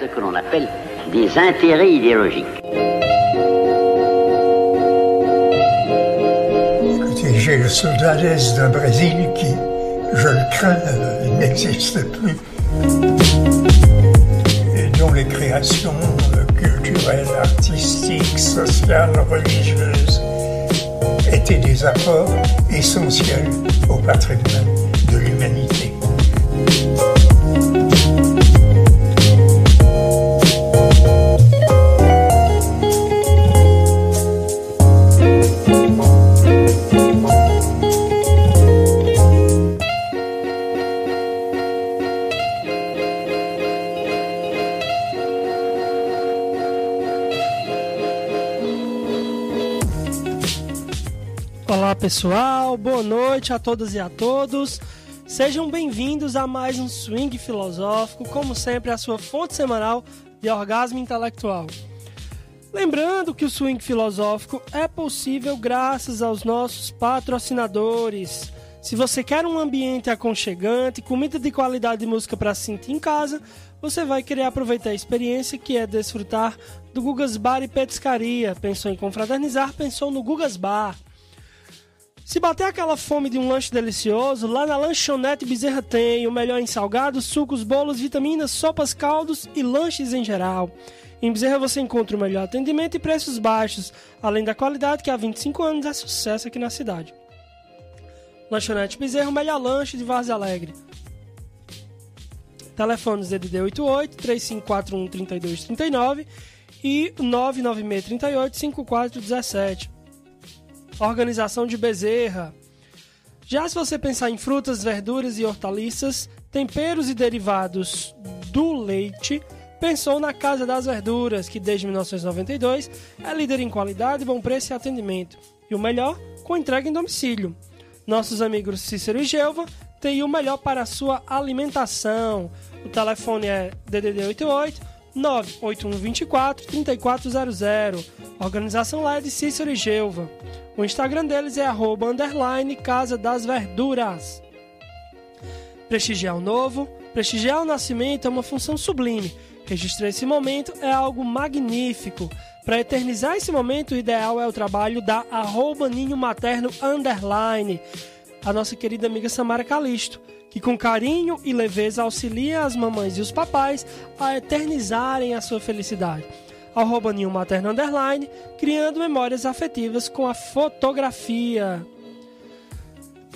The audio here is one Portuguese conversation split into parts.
Ce que l'on appelle des intérêts idéologiques. J'ai le soldadès d'un Brésil qui, je le crains, n'existe plus. Et dont les créations culturelles, artistiques, sociales, religieuses étaient des apports essentiels au patrimoine de l'humanité. Pessoal, boa noite a todas e a todos. Sejam bem-vindos a mais um Swing Filosófico, como sempre, a sua fonte semanal de orgasmo intelectual. Lembrando que o Swing Filosófico é possível graças aos nossos patrocinadores. Se você quer um ambiente aconchegante, comida de qualidade e música para se sentir em casa, você vai querer aproveitar a experiência que é desfrutar do Gugas Bar e Petiscaria. Pensou em confraternizar? Pensou no Gugas Bar. Se bater aquela fome de um lanche delicioso, lá na lanchonete Bezerra tem o melhor em salgados, sucos, bolos, vitaminas, sopas, caldos e lanches em geral. Em Bezerra você encontra o melhor atendimento e preços baixos, além da qualidade que há 25 anos é sucesso aqui na cidade. Lanchonete Bezerra, o melhor lanche de Várzea Alegre. Telefones DDD 88 3541 3239 e 996 38 5417 organização de Bezerra. Já se você pensar em frutas, verduras e hortaliças, temperos e derivados do leite, pensou na Casa das Verduras, que desde 1992 é líder em qualidade, bom preço e atendimento. E o melhor, com entrega em domicílio. Nossos amigos Cícero e Gelva têm o melhor para a sua alimentação. O telefone é DDD 88 98124 3400. A organização lá é de Cícero e Gelva. O Instagram deles é arroba underline Casa das Verduras. Prestigiar o novo, prestigiar o nascimento é uma função sublime. Registrar esse momento é algo magnífico. Para eternizar esse momento, o ideal é o trabalho da arroba ninho materno underline, a nossa querida amiga Samara Calisto, que com carinho e leveza auxilia as mamães e os papais a eternizarem a sua felicidade arroba Underline, criando memórias afetivas com a fotografia.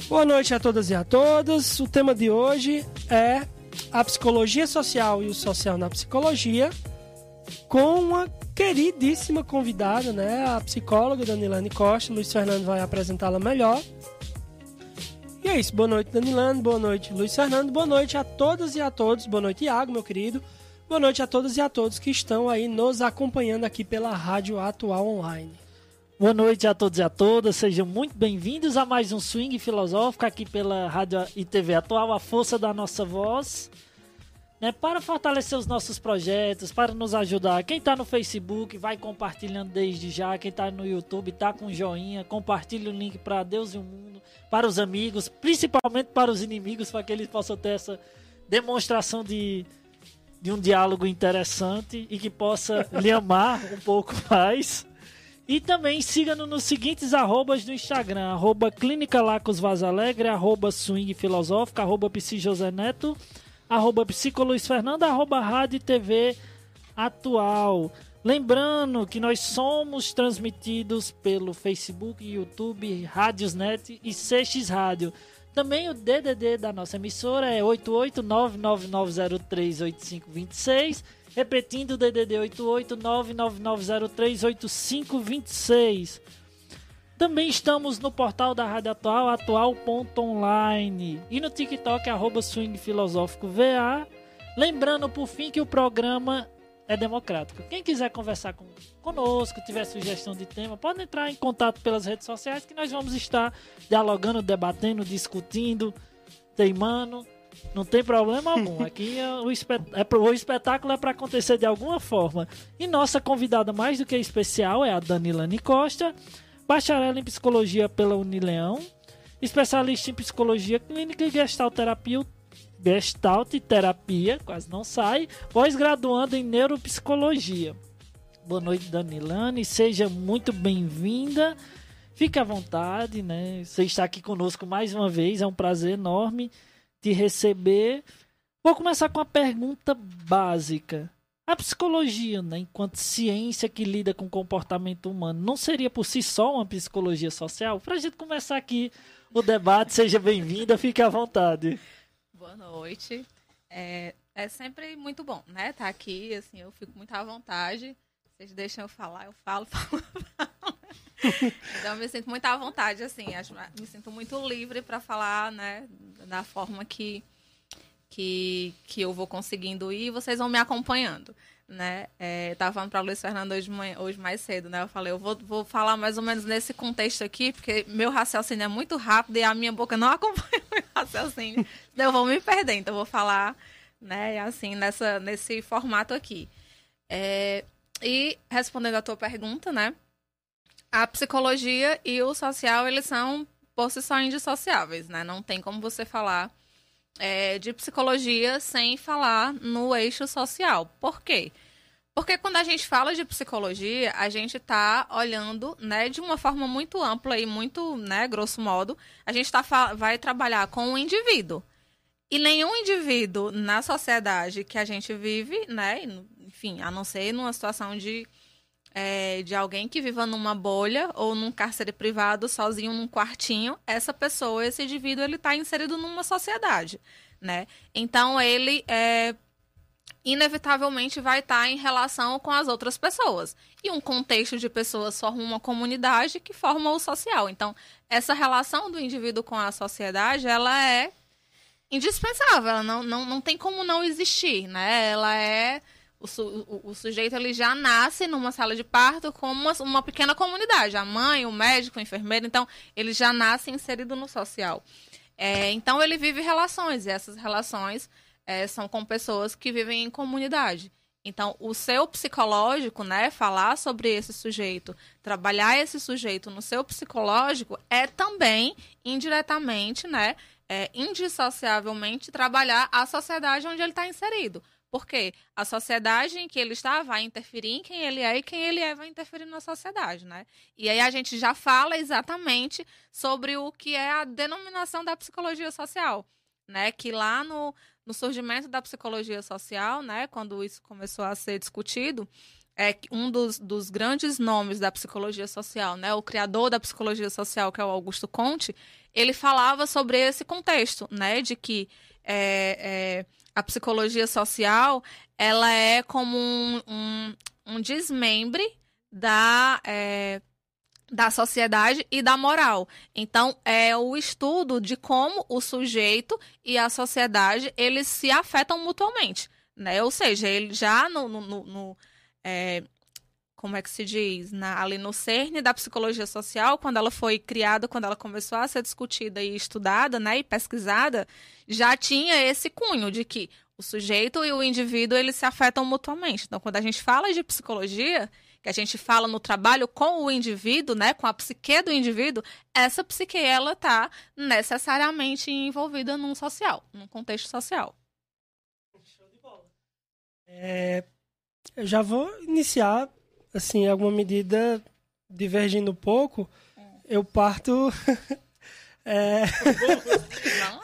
Boa noite a todas e a todos. O tema de hoje é a psicologia social e o social na psicologia, com uma queridíssima convidada, né? A psicóloga Danilane Costa. Luiz Fernando vai apresentá-la melhor. E é isso. Boa noite, Danilane. Boa noite, Luiz Fernando. Boa noite a todas e a todos. Boa noite, Iago, meu querido. Boa noite a todos e a todos que estão aí nos acompanhando aqui pela Rádio Atual Online. Boa noite a todos e a todas, sejam muito bem-vindos a mais um Swing Filosófico aqui pela Rádio e TV Atual, a força da nossa voz, né, para fortalecer os nossos projetos, para nos ajudar. Quem está no Facebook, vai compartilhando desde já, quem está no YouTube, está com joinha, compartilha o link para Deus e o mundo, para os amigos, principalmente para os inimigos, para que eles possam ter essa demonstração de de um diálogo interessante e que possa lhe amar um pouco mais. E também siga-nos nos seguintes arrobas do Instagram, arroba Clínica Lacos Vaz Alegre, arroba Swing Filosófica, arroba Psi José Neto, arroba Fernando, arroba Rádio TV Atual. Lembrando que nós somos transmitidos pelo Facebook, YouTube, Rádiosnet e CX Rádio. Também o DDD da nossa emissora é 88999038526. Repetindo, o DDD 88999038526. Também estamos no portal da Rádio Atual, atual.online. E no TikTok, arroba Swing Filosófico VA. Lembrando, por fim, que o programa é democrático. Quem quiser conversar com, conosco, tiver sugestão de tema, pode entrar em contato pelas redes sociais que nós vamos estar dialogando, debatendo, discutindo, teimando. Não tem problema algum. Aqui é o, espet é, o espetáculo é para acontecer de alguma forma. E nossa convidada mais do que especial é a Danilane Costa, bacharel em psicologia pela Unileão, especialista em psicologia clínica e gestalterapia Gestalt Terapia, quase não sai, pós-graduando em Neuropsicologia. Boa noite, Danilane, seja muito bem-vinda. Fique à vontade, né? Você está aqui conosco mais uma vez, é um prazer enorme te receber. Vou começar com uma pergunta básica. A psicologia, né, enquanto ciência que lida com o comportamento humano, não seria por si só uma psicologia social? Para a gente começar aqui o debate, seja bem-vinda, fique à vontade. Boa noite. É, é sempre muito bom, né? Tá aqui, assim, eu fico muito à vontade. Vocês deixam eu falar, eu falo, falo, falo. Então, eu me sinto muito à vontade, assim, acho, me sinto muito livre para falar, né, da forma que, que, que eu vou conseguindo ir e vocês vão me acompanhando, né. É, tava falando para Luiz Fernando hoje, hoje mais cedo, né, eu falei, eu vou, vou falar mais ou menos nesse contexto aqui, porque meu raciocínio é muito rápido e a minha boca não acompanha o meu raciocínio, então eu vou me perder, então eu vou falar, né, assim, nessa, nesse formato aqui. É, e respondendo a tua pergunta, né, a psicologia e o social, eles são por si só indissociáveis, né? Não tem como você falar é, de psicologia sem falar no eixo social. Por quê? Porque quando a gente fala de psicologia, a gente está olhando, né, de uma forma muito ampla e muito, né, grosso modo, a gente tá, vai trabalhar com o indivíduo. E nenhum indivíduo na sociedade que a gente vive, né, enfim, a não ser numa situação de é, de alguém que viva numa bolha ou num cárcere privado, sozinho num quartinho, essa pessoa, esse indivíduo, ele está inserido numa sociedade, né? Então ele é, inevitavelmente vai estar tá em relação com as outras pessoas. E um contexto de pessoas forma uma comunidade que forma o social. Então, essa relação do indivíduo com a sociedade, ela é indispensável, ela não, não, não tem como não existir, né? Ela é o, su, o, o, sujeito ele já nasce numa sala de parto como uma, uma, pequena comunidade. A mãe, o médico, o enfermeiro, então ele já nasce inserido no social. É, então ele vive relações, e essas relações é, são com pessoas que vivem em comunidade. Então, o seu psicológico, né, falar sobre esse sujeito, trabalhar esse sujeito no seu psicológico é também indiretamente, né, é, indissociavelmente trabalhar a sociedade onde ele está inserido. Porque a sociedade em que ele está vai interferir em quem ele é e quem ele é vai interferir na sociedade, né? E aí a gente já fala exatamente sobre o que é a denominação da psicologia social, né? Que lá no, no surgimento da psicologia social, né? Quando isso começou a ser discutido, é um dos, dos grandes nomes da psicologia social, né? O criador da psicologia social, que é o Augusto Conte, ele falava sobre esse contexto, né? De que é, é a psicologia social ela é como um, um, um desmembre da, é, da sociedade e da moral. Então, é o estudo de como o sujeito e a sociedade eles se afetam mutuamente. Né? Ou seja, ele já no, no, no, no é, como é que se diz, na, ali no cerne da psicologia social, quando ela foi criada, quando ela começou a ser discutida e estudada, né, e pesquisada, já tinha esse cunho de que o sujeito e o indivíduo eles se afetam mutuamente. Então, quando a gente fala de psicologia, que a gente fala no trabalho com o indivíduo, né, com a psique do indivíduo, essa psique ela tá necessariamente envolvida num social, num contexto social. Show de bola. É, eu já vou iniciar assim, alguma medida divergindo um pouco, eu parto. é...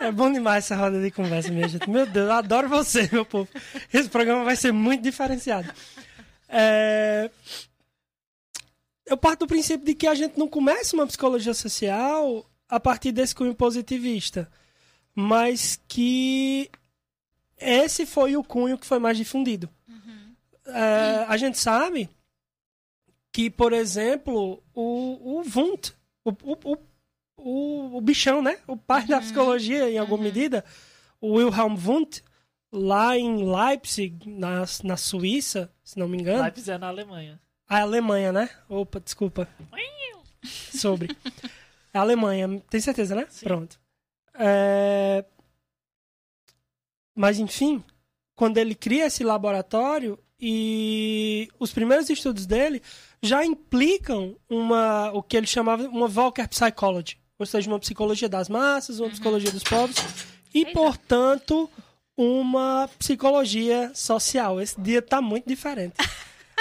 é bom demais essa roda de conversa, minha gente. Meu Deus, eu adoro você, meu povo. Esse programa vai ser muito diferenciado. É... Eu parto do princípio de que a gente não começa uma psicologia social a partir desse cunho positivista, mas que esse foi o cunho que foi mais difundido. Uhum. É, a gente sabe que, por exemplo, o, o Wundt, o, o, o, o bichão, né? O pai uhum. da psicologia, em alguma uhum. medida, o Wilhelm Wundt, lá em Leipzig, na, na Suíça, se não me engano. Leipzig é na Alemanha. A Alemanha, né? Opa, desculpa. Sobre. A Alemanha, tem certeza, né? Sim. Pronto. É... Mas, enfim, quando ele cria esse laboratório e os primeiros estudos dele já implicam uma o que ele chamava uma Volcker Psychology, ou seja, uma psicologia das massas, uma uhum. psicologia dos povos e, portanto, uma psicologia social. Esse dia tá muito diferente.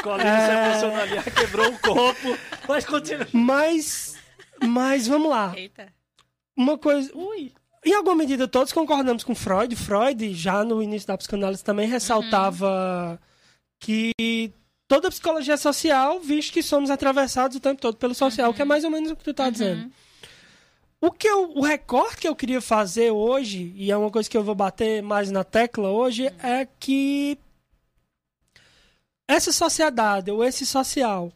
Colinho se emocionou ali, quebrou o copo. Mas continua. Mas, mas vamos lá. Eita. Uma coisa, Ui. em alguma medida todos concordamos com Freud. Freud, já no início da psicanálise, também ressaltava que toda psicologia social, visto que somos atravessados o tempo todo pelo social, que é mais ou menos o que tu tá dizendo. O, que eu, o recorte que eu queria fazer hoje, e é uma coisa que eu vou bater mais na tecla hoje, é que essa sociedade, ou esse social,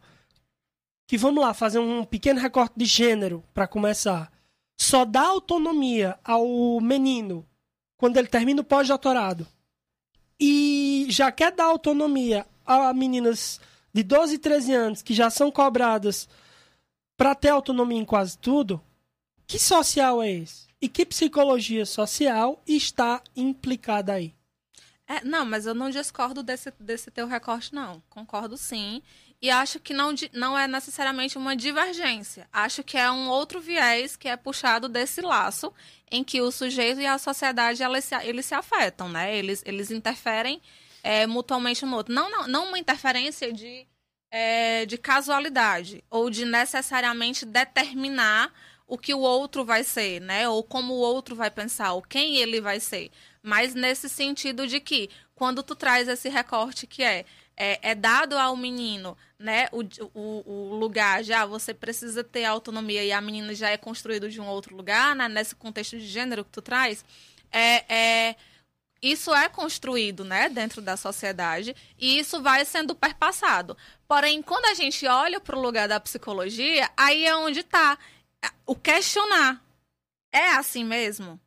que vamos lá, fazer um pequeno recorte de gênero para começar, só dá autonomia ao menino quando ele termina o pós-doutorado e já quer dar autonomia a meninas de 12 e 13 anos que já são cobradas para ter autonomia em quase tudo, que social é esse? E que psicologia social está implicada aí? É, não, mas eu não discordo desse, desse teu recorte, não. Concordo sim. E acho que não, não é necessariamente uma divergência. Acho que é um outro viés que é puxado desse laço em que o sujeito e a sociedade eles se, eles se afetam, né? Eles, eles interferem é, mutuamente no outro. Não, não, não uma interferência de, é, de casualidade ou de necessariamente determinar o que o outro vai ser, né? Ou como o outro vai pensar, ou quem ele vai ser. Mas nesse sentido de que, quando tu traz esse recorte que é, é, é dado ao menino, né, o, o, o lugar já, você precisa ter autonomia e a menina já é construído de um outro lugar, né, nesse contexto de gênero que tu traz, é, é, isso é construído, né, dentro da sociedade e isso vai sendo perpassado. Porém, quando a gente olha para o lugar da psicologia, aí é onde está o questionar. É assim mesmo?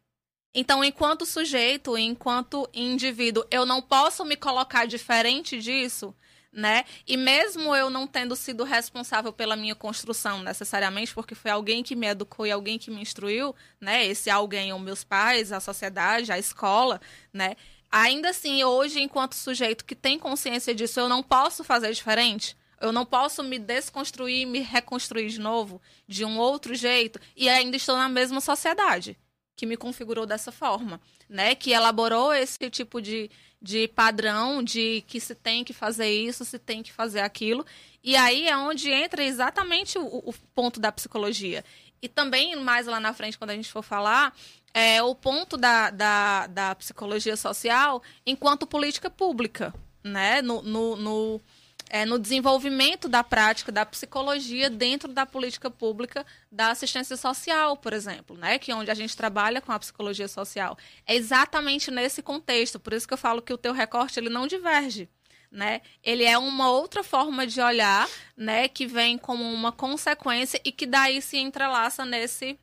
Então, enquanto sujeito, enquanto indivíduo, eu não posso me colocar diferente disso, né? E mesmo eu não tendo sido responsável pela minha construção necessariamente, porque foi alguém que me educou e alguém que me instruiu, né? Esse alguém, ou meus pais, a sociedade, a escola, né? Ainda assim, hoje, enquanto sujeito que tem consciência disso, eu não posso fazer diferente. Eu não posso me desconstruir e me reconstruir de novo, de um outro jeito, e ainda estou na mesma sociedade que me configurou dessa forma, né? Que elaborou esse tipo de, de padrão de que se tem que fazer isso, se tem que fazer aquilo. E aí é onde entra exatamente o, o ponto da psicologia. E também, mais lá na frente, quando a gente for falar, é o ponto da, da, da psicologia social enquanto política pública, né? No, no, no, é, no desenvolvimento da prática da psicologia dentro da política pública da assistência social, por exemplo, né? Que é onde a gente trabalha com a psicologia social. É exatamente nesse contexto, por isso que eu falo que o teu recorte ele não diverge. Né? Ele é uma outra forma de olhar, né, que vem como uma consequência e que daí se entrelaça nesse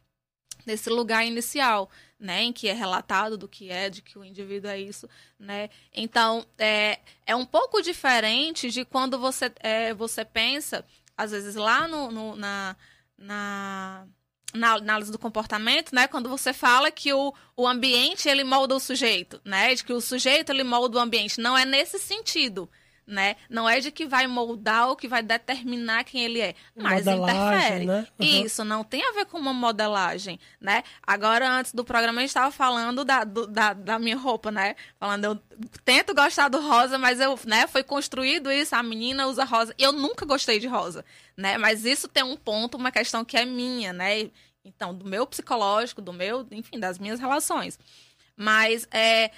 nesse lugar inicial, né, em que é relatado do que é, de que o indivíduo é isso, né? Então é, é um pouco diferente de quando você é, você pensa, às vezes lá no, no na, na na análise do comportamento, né, quando você fala que o, o ambiente ele molda o sujeito, né, de que o sujeito ele molda o ambiente, não é nesse sentido, né? Não é de que vai moldar ou que vai determinar quem ele é, mas Modelagem, interfere. né? Uhum. Isso não tem a ver com uma modelagem, né? Agora, antes do programa, a gente estava falando da, do- da, da minha roupa, né? Falando, eu tento gostar do rosa, mas eu, né? Foi construído isso, a menina usa rosa. Eu nunca gostei de rosa, né? Mas isso tem um ponto, uma questão que é minha, né? Então, do meu psicológico, do meu, enfim, das minhas relações. Mas é,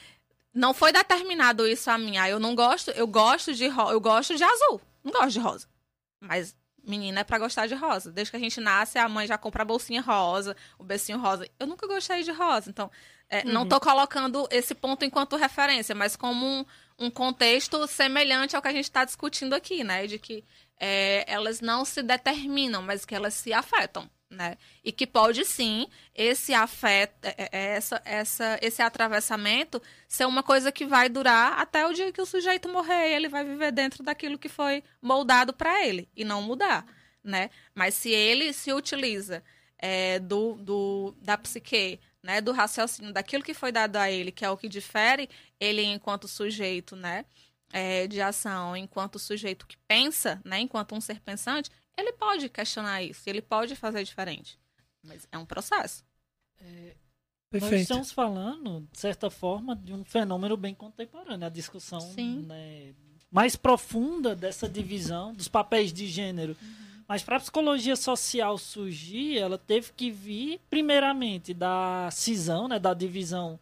não foi determinado isso a mim. Ah, eu não gosto, eu gosto de eu gosto de azul, não gosto de rosa. Mas menina é pra gostar de rosa. Desde que a gente nasce, a mãe já compra a bolsinha rosa, o becinho rosa. Eu nunca gostei de rosa, então é, não tô colocando esse ponto enquanto referência, mas como um, um contexto semelhante ao que a gente está discutindo aqui, né? De que é, elas não se determinam, mas que elas se afetam. Né? E que pode sim esse afeto, é, é, essa, essa, esse atravessamento ser uma coisa que vai durar até o dia que o sujeito morrer ele vai viver dentro daquilo que foi moldado para ele e não mudar, né? Mas se ele se utiliza é, do, do, da psique, né, do raciocínio, daquilo que foi dado a ele, que é o que difere ele enquanto sujeito, né, é, de ação, enquanto sujeito que pensa, né, enquanto um ser pensante, ele pode questionar isso, ele pode fazer diferente. Mas é um processo. Nós Perfeito. estamos falando, de certa forma, de um fenômeno bem contemporâneo. A discussão Sim. né, mais profunda dessa divisão dos papéis de gênero. Mas para a psicologia social surgir, ela teve que vir, primeiramente, da cisão, né, da divisão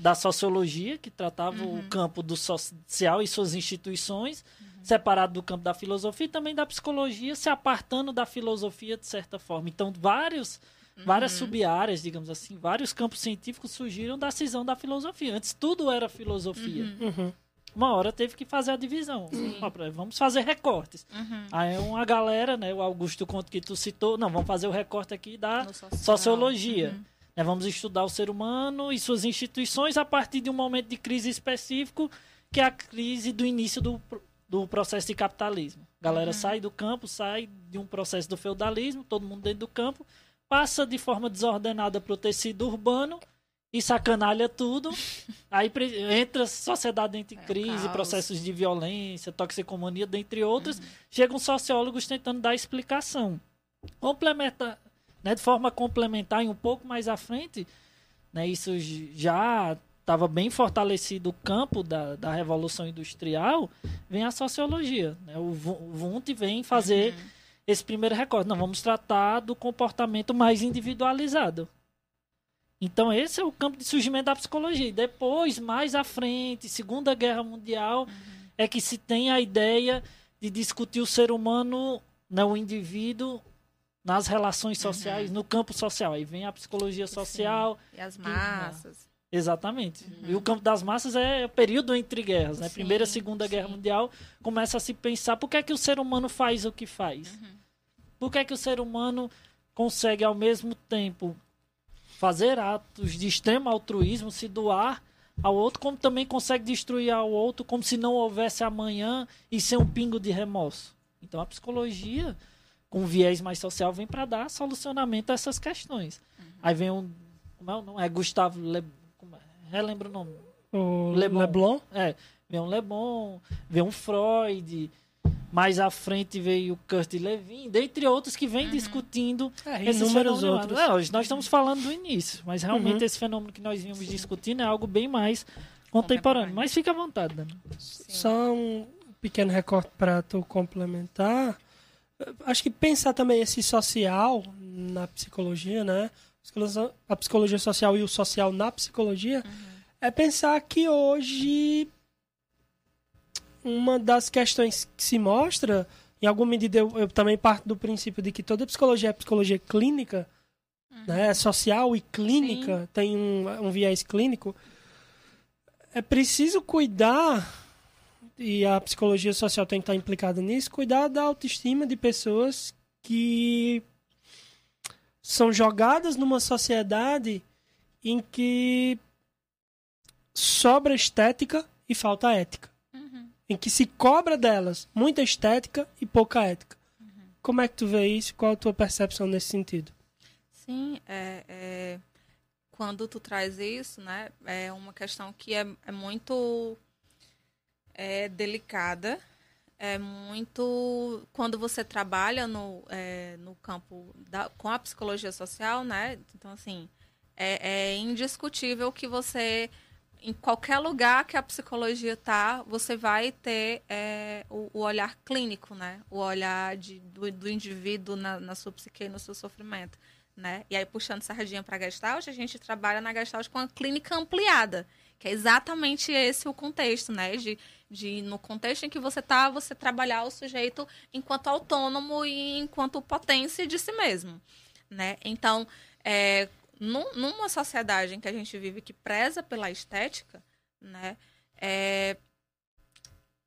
da sociologia, que tratava o campo do social e suas instituições, separado do campo da filosofia, e também da psicologia, se apartando da filosofia de certa forma. Então, vários, várias sub-áreas, digamos assim, vários campos científicos surgiram da cisão da filosofia. Antes tudo era filosofia. Uhum. Uma hora teve que fazer a divisão. Ó, Vamos fazer recortes. Uhum. Aí uma galera, né, o Augusto Conto que tu citou, não, vamos fazer o recorte aqui da sociologia. Uhum. Né, vamos estudar o ser humano e suas instituições a partir de um momento de crise específico, que é a crise do início do, do processo de capitalismo. A galera Uhum. sai do campo, sai de um processo do feudalismo, todo mundo dentro do campo, passa de forma desordenada para o tecido urbano e sacanalha tudo. Aí entra sociedade em É, crise, caos. processos de violência, toxicomania, dentre outros. Uhum. Chegam sociólogos tentando dar explicação. Complementa, né, de forma complementar e um pouco mais à frente, né, isso já estava bem fortalecido o campo da, da Revolução Industrial, vem a sociologia. Né? O Wundt vem fazer esse primeiro recorte. Não, vamos tratar do comportamento mais individualizado. Então, esse é o campo de surgimento da psicologia. E depois, mais à frente, Segunda Guerra Mundial, é que se tem a ideia de discutir o ser humano, né, o indivíduo, nas relações sociais, no campo social. Aí vem a psicologia social. E as massas. Exatamente. E o campo das massas é o período entre guerras, né? Sim, Primeira e Segunda Guerra sim. Mundial começa a se pensar por que é que o ser humano faz o que faz? Uhum. Por que é que o ser humano consegue ao mesmo tempo fazer atos de extremo altruísmo, se doar ao outro, como também consegue destruir ao outro, como se não houvesse amanhã e sem um pingo de remorso? Então a psicologia, com viés mais social, vem para dar solucionamento a essas questões. Aí vem um. Como é o nome? É Gustavo Le... como é? Relembra o nome. O Leblon. Leblon. É, vem um Le Bon, vem um Freud, mais à frente veio o Kurt Levin, dentre outros que vem discutindo É, esses inúmeros outros. É, hoje nós estamos falando do início, mas realmente Uhum. esse fenômeno que nós vimos discutindo é algo bem mais contemporâneo. Mas fica à vontade, Dani. Só um pequeno recorte para tu complementar. Acho que pensar também esse social na psicologia, né? A psicologia social e o social na psicologia é pensar que hoje uma das questões que se mostra, em alguma medida eu, eu também parto do princípio de que toda psicologia é psicologia clínica, né? É social e clínica, tem um, um viés clínico. É preciso cuidar, e a psicologia social tem que estar implicada nisso, cuidar da autoestima de pessoas que são jogadas numa sociedade em que sobra estética e falta ética. Uhum. Em que se cobra delas muita estética e pouca ética. Uhum. Como é que tu vê isso? Qual a tua percepção nesse sentido? Sim, é, é, quando tu traz isso, né, é uma questão que é, é muito é, delicada, é muito quando você trabalha no, é, no campo da, com a psicologia social, né, então assim é, é indiscutível que você em qualquer lugar que a psicologia tá, você vai ter é, o, o olhar clínico, né? O olhar de, do, do indivíduo na, na sua psique no seu sofrimento, né? E aí, puxando sardinha para Gestalt, a gente trabalha na Gestalt com a clínica ampliada, que é exatamente esse o contexto, né? De, de no contexto em que você tá, você trabalhar o sujeito enquanto autônomo e enquanto potência de si mesmo, né? Então, é, num- numa sociedade em que a gente vive que preza pela estética, né, é,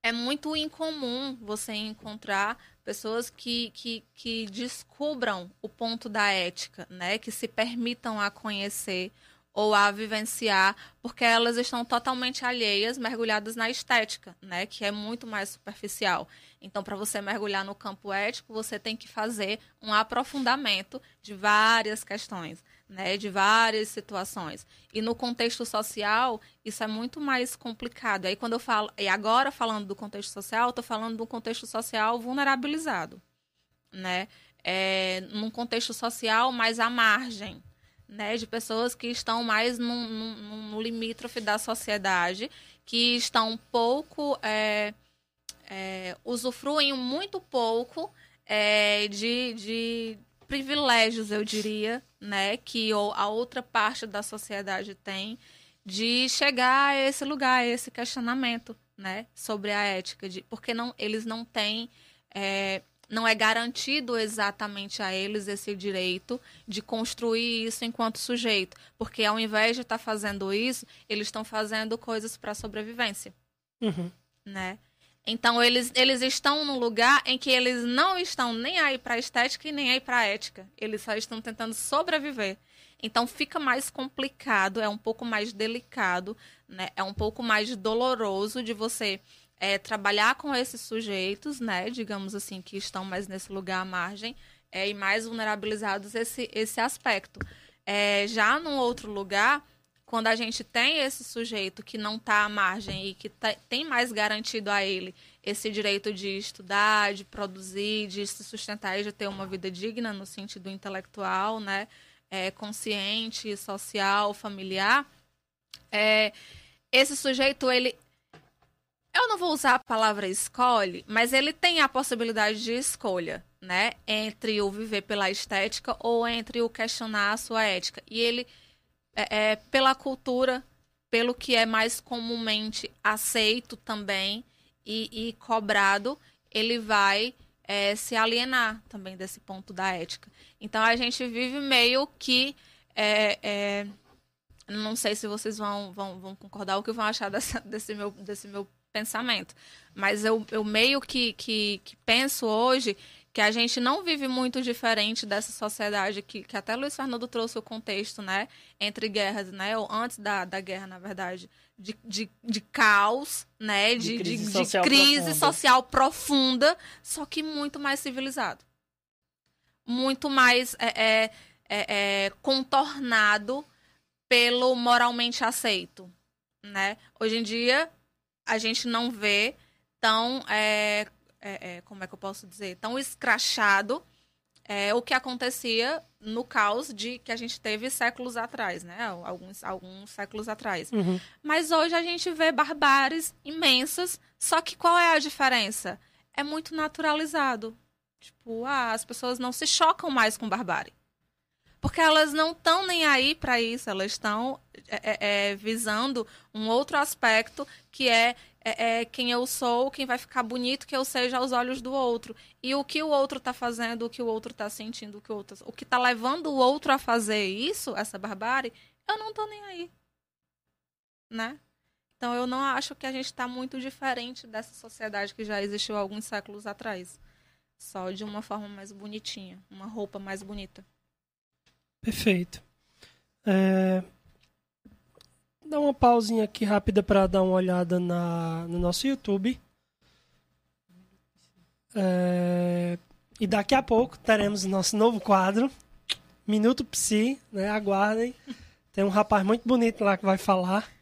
é muito incomum você encontrar pessoas que, que, que descubram o ponto da ética, né, que se permitam a conhecer ou a vivenciar, porque elas estão totalmente alheias, mergulhadas na estética, né, que é muito mais superficial. Então, para você mergulhar no campo ético, você tem que fazer um aprofundamento de várias questões, né, de várias situações. E no contexto social, isso é muito mais complicado. Aí quando eu falo, e agora falando do contexto social, estou falando do contexto social vulnerabilizado, né? É, num contexto social mais à margem, né, de pessoas que estão mais no, no, no limítrofe da sociedade, que estão um pouco, é, é, usufruem muito pouco é, de, de privilégios, eu diria, né, que a outra parte da sociedade tem, de chegar a esse lugar, a esse questionamento, né, sobre a ética, de, porque não, eles não têm é, não é garantido exatamente a eles esse direito de construir isso enquanto sujeito, porque ao invés de estar tá fazendo isso, eles estão fazendo coisas para sobrevivência, Uhum. né? Então eles, eles estão num lugar em que eles não estão nem aí para estética e nem aí para ética. Eles só estão tentando sobreviver. Então fica mais complicado, é um pouco mais delicado, né? É um pouco mais doloroso de você é, trabalhar com esses sujeitos, né, digamos assim, que estão mais nesse lugar à margem é, e mais vulnerabilizados esse, esse aspecto. É, já num outro lugar, quando a gente tem esse sujeito que não está à margem e que tem mais garantido a ele esse direito de estudar, de produzir, de se sustentar e de ter uma vida digna no sentido intelectual, né, é, consciente, social, familiar, é, esse sujeito ele eu não vou usar a palavra escolhe, mas ele tem a possibilidade de escolha, né? Entre o viver pela estética ou entre o questionar a sua ética. E ele, é, é pela cultura, pelo que é mais comumente aceito também e, e cobrado, ele vai é, se alienar também desse ponto da ética. Então a gente vive meio que. É, é, não sei se vocês vão, vão, vão concordar ou que vão achar dessa, desse, meu, desse meu pensamento. Mas eu, eu meio que, que, que penso hoje que a gente não vive muito diferente dessa sociedade que, que até Luiz Fernando trouxe o contexto, né? Entre guerras, né? Ou antes da, da guerra, na verdade. De, de, de caos, né? De, de crise, de, social, de crise profunda. social profunda, só que muito mais civilizado. Muito mais é, é, é, é contornado pelo moralmente aceito, né? Hoje em dia, a gente não vê tão. É, é, é, como é que eu posso dizer? Tão escrachado é, o que acontecia no caos de que a gente teve séculos atrás, né? Alguns, alguns séculos atrás. Uhum. Mas hoje a gente vê barbáries imensas, só que qual é a diferença? É muito naturalizado. Tipo, ah, as pessoas não se chocam mais com barbárie. Porque elas não estão nem aí para isso, elas estão é, é, é, visando um outro aspecto que é, é, é, quem eu sou, quem vai ficar bonito que eu seja aos olhos do outro. E o que o outro está fazendo, o que o outro está sentindo, o que o outro. O que está levando o outro a fazer isso, essa barbárie, eu não estou nem aí. Né? Então eu não acho que a gente está muito diferente dessa sociedade que já existiu alguns séculos atrás. Só de uma forma mais bonitinha, uma roupa mais bonita. Perfeito. É... Dá uma pausinha aqui rápida para dar uma olhada na, no nosso YouTube. É... E daqui a pouco teremos nosso novo quadro, Minuto Psi, né? Aguardem. Tem um rapaz muito bonito lá que vai falar.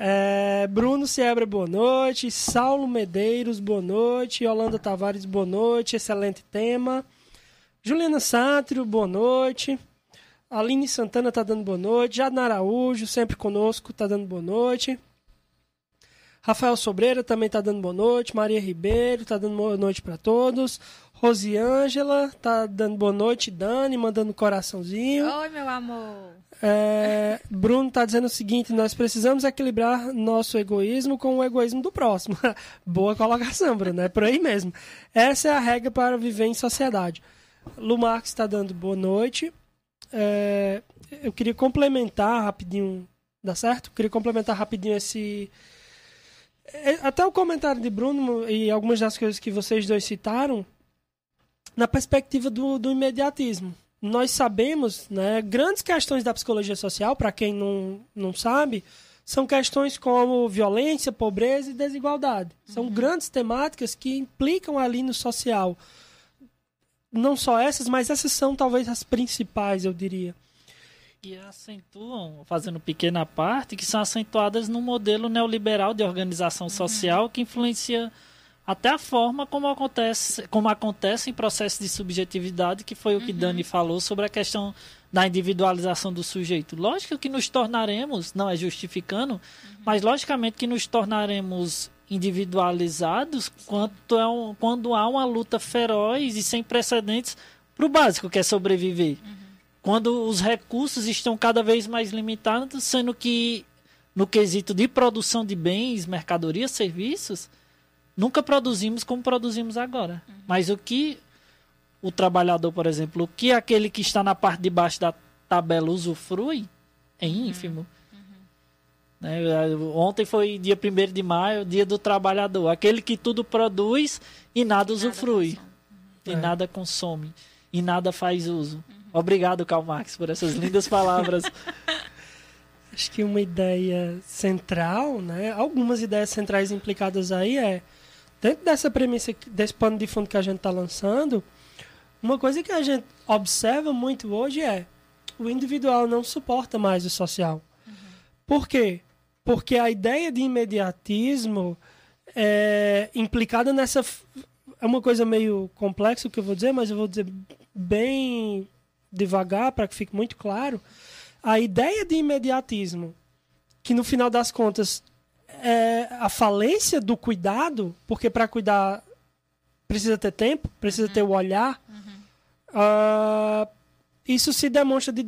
É, Bruno Seabra, boa noite. Saulo Medeiros, boa noite. Yolanda Tavares, boa noite. Excelente tema. Juliana Sátrio, boa noite. Aline Santana tá dando boa noite. Jadna Araújo, sempre conosco, tá dando boa noite. Rafael Sobreira também tá dando boa noite. Maria Ribeiro tá dando boa noite para todos. Rosiângela tá dando boa noite. Dani mandando coraçãozinho. Oi, meu amor. É, Bruno tá dizendo o seguinte: nós precisamos equilibrar nosso egoísmo com o egoísmo do próximo. boa colocação, Bruno. É por aí mesmo. Essa é a regra para viver em sociedade. Lu Marques está dando boa noite. É, eu queria complementar rapidinho, dá certo? Eu queria complementar rapidinho esse. É, até o comentário de Bruno e algumas das coisas que vocês dois citaram, na perspectiva do, do imediatismo. Nós sabemos, né, grandes questões da psicologia social, para quem não, não sabe, são questões como violência, pobreza e desigualdade. São uhum. grandes temáticas que implicam ali no social não só essas, mas essas são talvez as principais, eu diria. E acentuam, fazendo pequena parte, que são acentuadas no modelo neoliberal de organização uhum. social que influencia até a forma como acontece, como acontece em processos de subjetividade, que foi o que Dani falou sobre a questão da individualização do sujeito. Lógico que nos tornaremos, não é justificando, mas logicamente que nos tornaremos individualizados quando, é um, quando há uma luta feroz e sem precedentes para o básico, que é sobreviver. Quando os recursos estão cada vez mais limitados, sendo que no quesito de produção de bens, mercadorias, serviços, nunca produzimos como produzimos agora. Mas o que o trabalhador, por exemplo, o que aquele que está na parte de baixo da tabela usufrui é ínfimo. Né? Ontem foi dia 1 de maio, dia do trabalhador. Aquele que tudo produz e nada usufrui. consome. E É. nada consome. E nada faz uso. Obrigado, Karl Marx, por essas lindas palavras. Acho que uma ideia central, né? Algumas ideias centrais implicadas aí é dentro dessa premissa, desse pano de fundo que a gente está lançando, uma coisa que a gente observa muito hoje é o individual não suporta mais o social. Por quê? Porque a ideia de imediatismo é implicada nessa. É uma coisa meio complexa o que eu vou dizer, mas eu vou dizer bem devagar para que fique muito claro. A ideia de imediatismo, que no final das contas é a falência do cuidado, porque para cuidar precisa ter tempo, precisa ter o olhar. ah, isso se demonstra de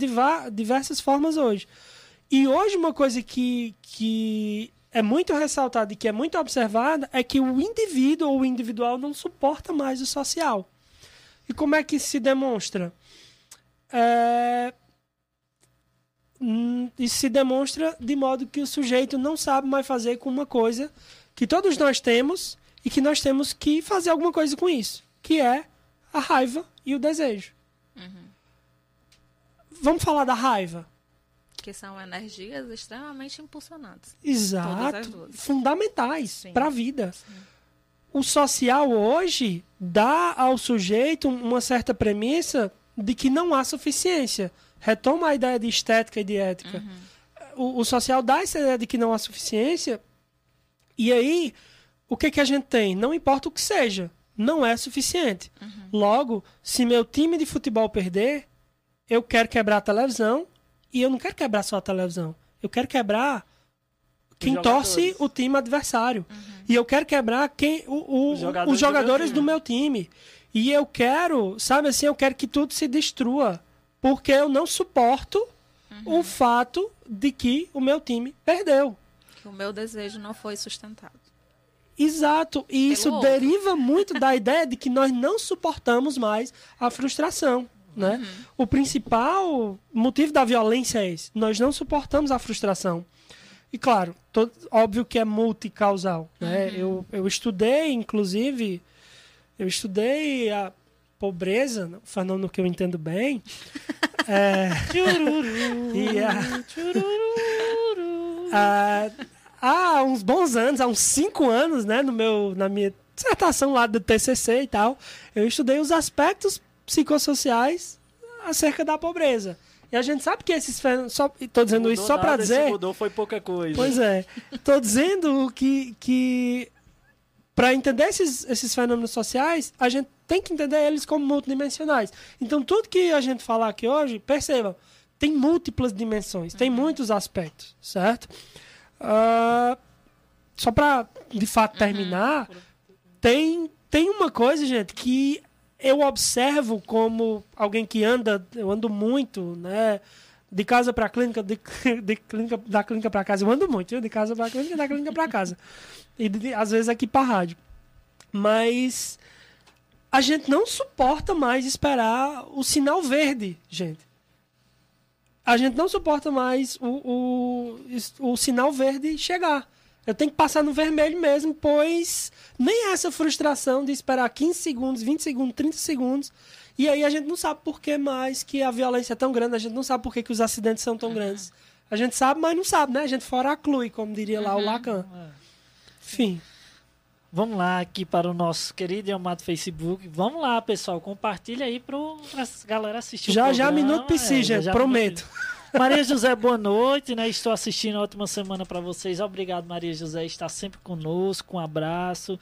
diversas formas hoje. E hoje uma coisa que, que é muito ressaltada e que é muito observada é que o indivíduo ou o individual não suporta mais o social. E como é que isso se demonstra? É, hum, Isso se demonstra de modo que o sujeito não sabe mais fazer com uma coisa que todos nós temos e que nós temos que fazer alguma coisa com isso, que é a raiva e o desejo. Vamos falar da raiva. Que são energias extremamente impulsionantes. Exato. Fundamentais Sim. para a vida. O social hoje dá ao sujeito uma certa premissa de que não há suficiência. Retoma a ideia de estética e de ética. O, o social dá essa ideia de que não há suficiência. E aí, o que, que a gente tem? Não importa o que seja, não é suficiente. Logo, se meu time de futebol perder, eu quero quebrar a televisão e eu não quero quebrar só a televisão. Eu quero quebrar quem torce o time adversário. E eu quero quebrar quem o, o- Os jogadores os jogadores do do meu meu time. E eu quero, sabe assim, eu quero que tudo se destrua. Porque eu não suporto o fato de que o meu time perdeu. Que o meu desejo não foi sustentado. Exato. E isso outro. deriva muito da ideia de que nós não suportamos mais a frustração. Né? O principal motivo da violência é esse. Nós não suportamos a frustração. E claro, óbvio que é multicausal. Né? Eu, eu estudei, inclusive, eu estudei a pobreza, fenômeno que eu entendo bem. É, e a- Ah, há uns bons anos, há uns cinco anos, né, no meu, na minha dissertação lá do TCC e tal, eu estudei os aspectos psicossociais acerca da pobreza. E a gente sabe que esses fenômenos, só, estou dizendo isso só para nada, se dizer, mudou foi pouca coisa. Pois é. Tô dizendo que, que para entender esses, esses fenômenos sociais, a gente tem que entender eles como multidimensionais. Então, tudo que a gente falar aqui hoje, percebam, tem múltiplas dimensões, tem muitos aspectos, certo? Ah, só para, de fato, terminar, tem, tem uma coisa, gente, que eu observo como alguém que anda, eu ando muito, né? De casa para clínica, de, de clínica, da clínica para casa, eu ando muito, de casa para clínica, da clínica para casa. E de- às vezes aqui para rádio. Mas a gente não suporta mais esperar o sinal verde, gente. A gente não suporta mais o, o, o sinal verde chegar. Eu tenho que passar no vermelho mesmo, pois nem essa frustração de esperar 15 segundos, 20 segundos, 30 segundos. E aí a gente não sabe por que mais que a violência é tão grande, a gente não sabe por que, que os acidentes são tão grandes. A gente sabe, mas não sabe, né? A gente fora aclui, como diria lá o Lacan. Enfim. Vamos lá aqui para o nosso querido e amado Facebook. Vamos lá, pessoal. Compartilha aí para a galera assistir o Já já minuto PC, É, gente, já prometo. Maria José, boa noite, né? Estou assistindo ótima semana para vocês. Obrigado, Maria José, está sempre conosco. Um abraço.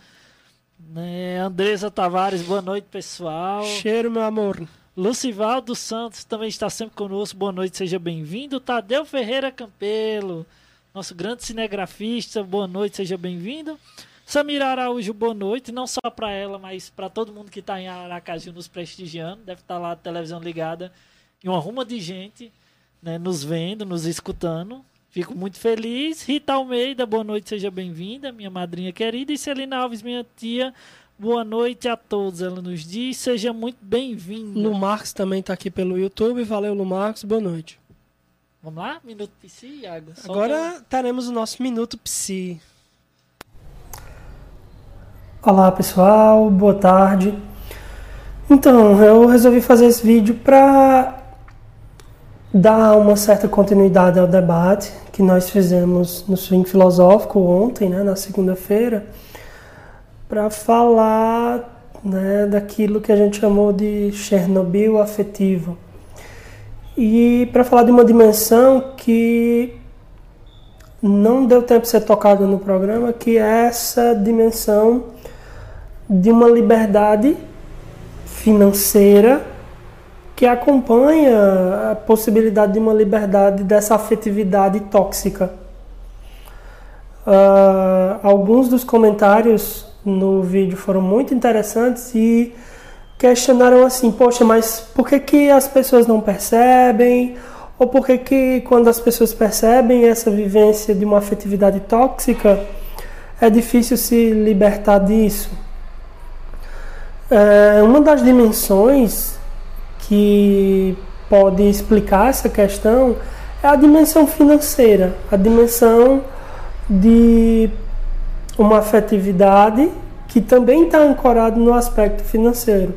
Né? Andresa Tavares, boa noite, pessoal. Cheiro, meu amor. Lucivaldo Santos também está sempre conosco. Boa noite, seja bem-vindo. Tadeu Ferreira Campelo, nosso grande cinegrafista. Boa noite, seja bem-vindo. Samira Araújo, boa noite. Não só para ela, mas para todo mundo que está em Aracaju nos prestigiando. Deve estar tá lá a televisão ligada e uma ruma de gente né, nos vendo, nos escutando. Fico muito feliz. Rita Almeida, boa noite, seja bem-vinda, minha madrinha querida. E Celina Alves, minha tia, boa noite a todos. Ela nos diz, seja muito bem-vinda. Lu Marcos também está aqui pelo YouTube. Valeu, Lu Marcos, boa noite. Vamos lá? Minuto Psi, Iago? Agora teremos o nosso Minuto Psi. Olá, pessoal. Boa tarde. Então, eu resolvi fazer esse vídeo para dar uma certa continuidade ao debate que nós fizemos no Swing Filosófico ontem, né, na segunda-feira, para falar né, daquilo que a gente chamou de Chernobyl afetivo. E para falar de uma dimensão que não deu tempo de ser tocada no programa, que é essa dimensão de uma liberdade financeira que acompanha a possibilidade de uma liberdade dessa afetividade tóxica. Uh, alguns dos comentários no vídeo foram muito interessantes e questionaram assim, poxa, mas por que, que as pessoas não percebem? Ou por que, que quando as pessoas percebem essa vivência de uma afetividade tóxica, é difícil se libertar disso? É, uma das dimensões que pode explicar essa questão é a dimensão financeira, a dimensão de uma afetividade que também está ancorada no aspecto financeiro.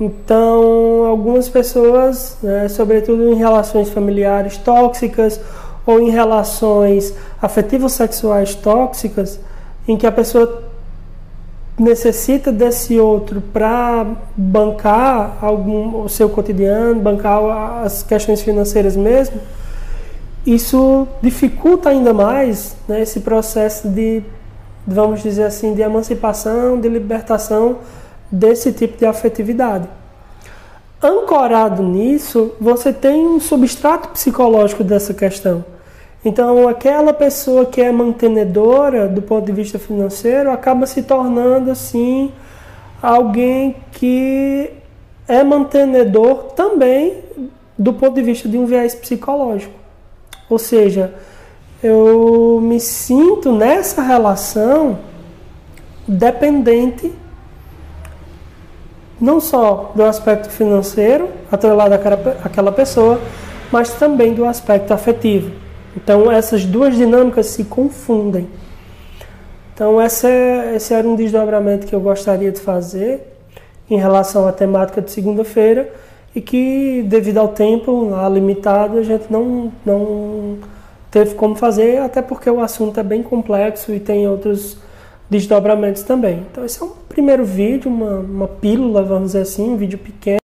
Então, algumas pessoas, né, sobretudo em relações familiares tóxicas ou em relações afetivos sexuais tóxicas, em que a pessoa necessita desse outro para bancar algum, o seu cotidiano, bancar as questões financeiras mesmo, isso dificulta ainda mais né, esse processo de, vamos dizer assim, de emancipação, de libertação desse tipo de afetividade. Ancorado nisso, você tem um substrato psicológico dessa questão. Então, aquela pessoa que é mantenedora do ponto de vista financeiro acaba se tornando assim alguém que é mantenedor também do ponto de vista de um viés psicológico. Ou seja, eu me sinto nessa relação dependente não só do aspecto financeiro, atrelado àquela pessoa, mas também do aspecto afetivo. Então essas duas dinâmicas se confundem. Então esse, é, esse era um desdobramento que eu gostaria de fazer em relação à temática de segunda-feira e que devido ao tempo limitado a gente não, não teve como fazer, até porque o assunto é bem complexo e tem outros desdobramentos também. Então esse é um primeiro vídeo, uma, uma pílula, vamos dizer assim, um vídeo pequeno.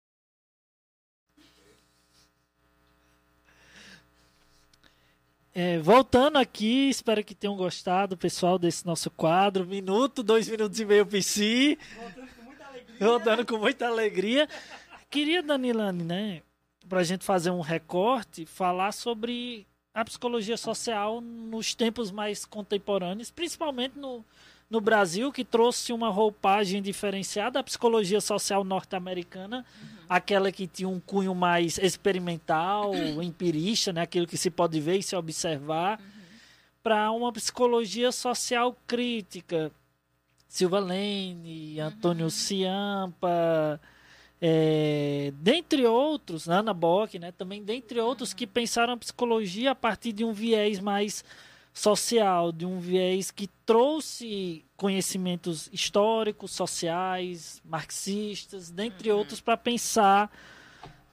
É, voltando aqui, espero que tenham gostado, pessoal, desse nosso quadro. Minuto, dois minutos e meio PC. Voltando com muita alegria. Voltando com muita alegria. Queria, Danilane, né, para a gente fazer um recorte, falar sobre a psicologia social nos tempos mais contemporâneos, principalmente no, no Brasil, que trouxe uma roupagem diferenciada. A psicologia social norte-americana, uhum. aquela que tinha um cunho mais experimental, empirista, né? aquilo que se pode ver e se observar, uhum. para uma psicologia social crítica. Silva Lane, Antônio uhum. Ciampa, é, dentre outros, Ana Bock, né, também dentre outros que pensaram a psicologia a partir de um viés mais social, de um viés que trouxe conhecimentos históricos, sociais, marxistas, dentre uhum. outros, para pensar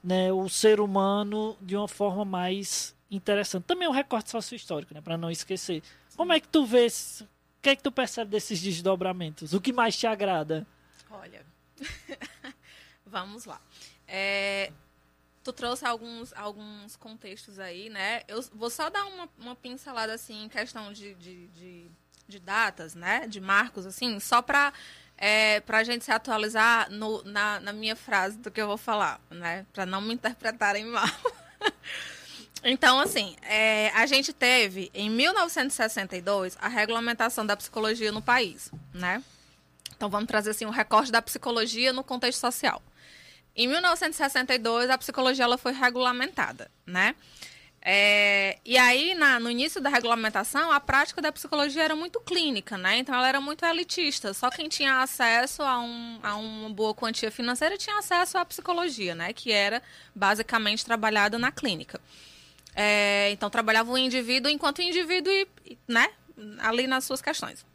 né, o ser humano de uma forma mais interessante. Também é um recorte sócio-histórico, né, para não esquecer. Como é que tu vês, o que é que tu percebe desses desdobramentos? O que mais te agrada? Olha, vamos lá. É, tu trouxe alguns, alguns contextos aí, né? Eu vou só dar uma, uma pincelada, assim, em questão de, de, de, de datas, né? De marcos, assim, só para é, gente se atualizar no, na, na minha frase do que eu vou falar, né? Para não me interpretarem mal. Então, assim, é, a gente teve em 1962 a regulamentação da psicologia no país, né? Então, vamos trazer assim um recorte da psicologia no contexto social. Em 1962, a psicologia ela foi regulamentada, né? É, e aí, na, no início da regulamentação, a prática da psicologia era muito clínica, né? Então, ela era muito elitista. Só quem tinha acesso a, um, a uma boa quantia financeira tinha acesso à psicologia, né? Que era basicamente trabalhada na clínica. É, então, trabalhava o indivíduo enquanto indivíduo e, né? Ali nas suas questões.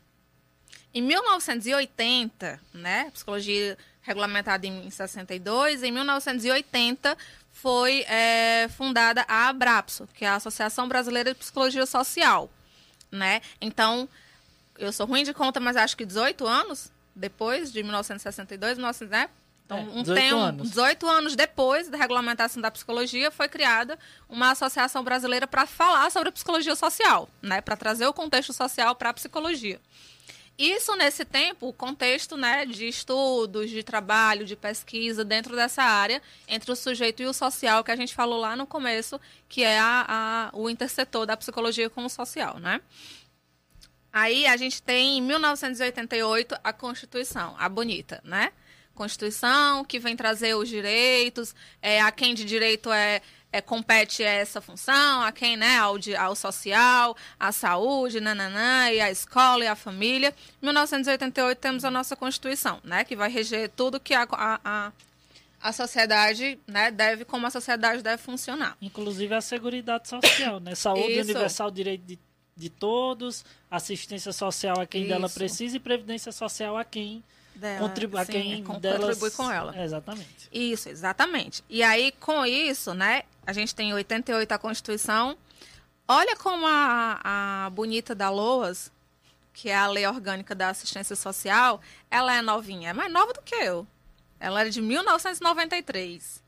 Em 1980, né? Psicologia regulamentada em 62, em 1980 foi é, fundada a Abrapso, que é a Associação Brasileira de Psicologia Social, né? Então, eu sou ruim de conta, mas acho que 18 anos depois de 1962, 1900, né? Então, É, um 18 tempo, anos. 18 anos depois da regulamentação da psicologia, foi criada uma associação brasileira para falar sobre psicologia social, né? Para trazer o contexto social para a psicologia. Isso nesse tempo, o contexto né, de estudos, de trabalho, de pesquisa dentro dessa área, entre o sujeito e o social, que a gente falou lá no começo, que é a, a- o intersetor da psicologia com o social, né? Aí a gente tem em 1988 a Constituição, a bonita, né? Constituição que vem trazer os direitos, é, a quem de direito é, é, compete essa função, a quem, né, ao, ao social, à saúde, nananã, e a escola e a família. Em 1988 temos a nossa Constituição, né, que vai reger tudo que a, a, a, a sociedade, né, deve, como a sociedade deve funcionar. Inclusive a Seguridade Social, né? Saúde Isso. universal, direito de, de todos, assistência social a quem dela Isso. precisa e previdência social a quem, Dela, contribu a sim, quem com- delas... contribui com ela. É, exatamente. Isso, exatamente. E aí, com isso, né, a gente tem em 88 a Constituição. Olha como a, a bonita da Loas, que é a lei orgânica da assistência social, ela é novinha. É mais nova do que eu. Ela é de 1993.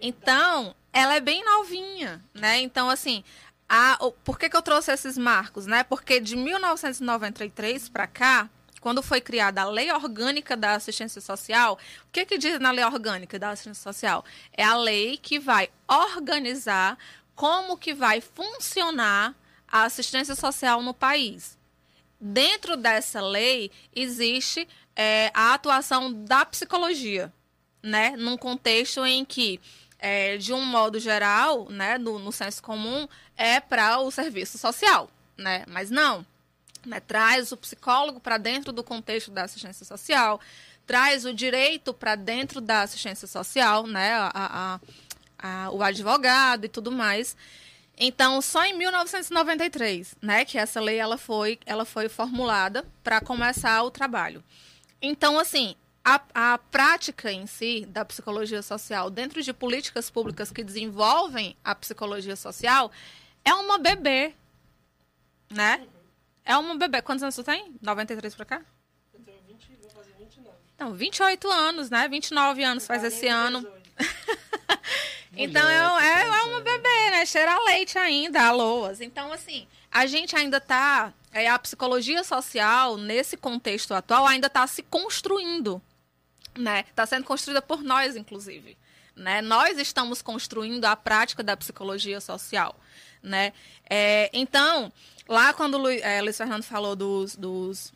Então, ela é bem novinha, né? Então, assim, a, por que, que eu trouxe esses marcos, né? Porque de 1993 para cá, quando foi criada a Lei Orgânica da Assistência Social, o que, que diz na Lei Orgânica da Assistência Social? É a lei que vai organizar como que vai funcionar a assistência social no país. Dentro dessa lei existe é, a atuação da psicologia, né? Num contexto em que, é, de um modo geral, né, no, no senso comum, é para o serviço social, né? Mas não, né? Traz o psicólogo para dentro do contexto da assistência social, traz o direito para dentro da assistência social, né? A, a- a- o advogado e tudo mais. Então, só em 1993, né, que essa lei ela foi, ela foi formulada para começar o trabalho. Então, assim, a, a prática em si da psicologia social dentro de políticas públicas que desenvolvem a psicologia social é uma bebê, né? É uma bebê. Quantos anos tu tem? 93 pra cá? Eu tenho 20, vou fazer 29. Então, 28 anos, né? 29 anos faz esse ano. Então é, é, é uma bebê, né? Cheira leite ainda, a loas. Então, assim, a gente ainda tá. é, a psicologia social, nesse contexto atual, ainda está se construindo. Né? Está sendo construída por nós, inclusive. Né? Nós estamos construindo a prática da psicologia social. Né? É, então, lá quando o Lu, é, Luiz Fernando falou dos, dos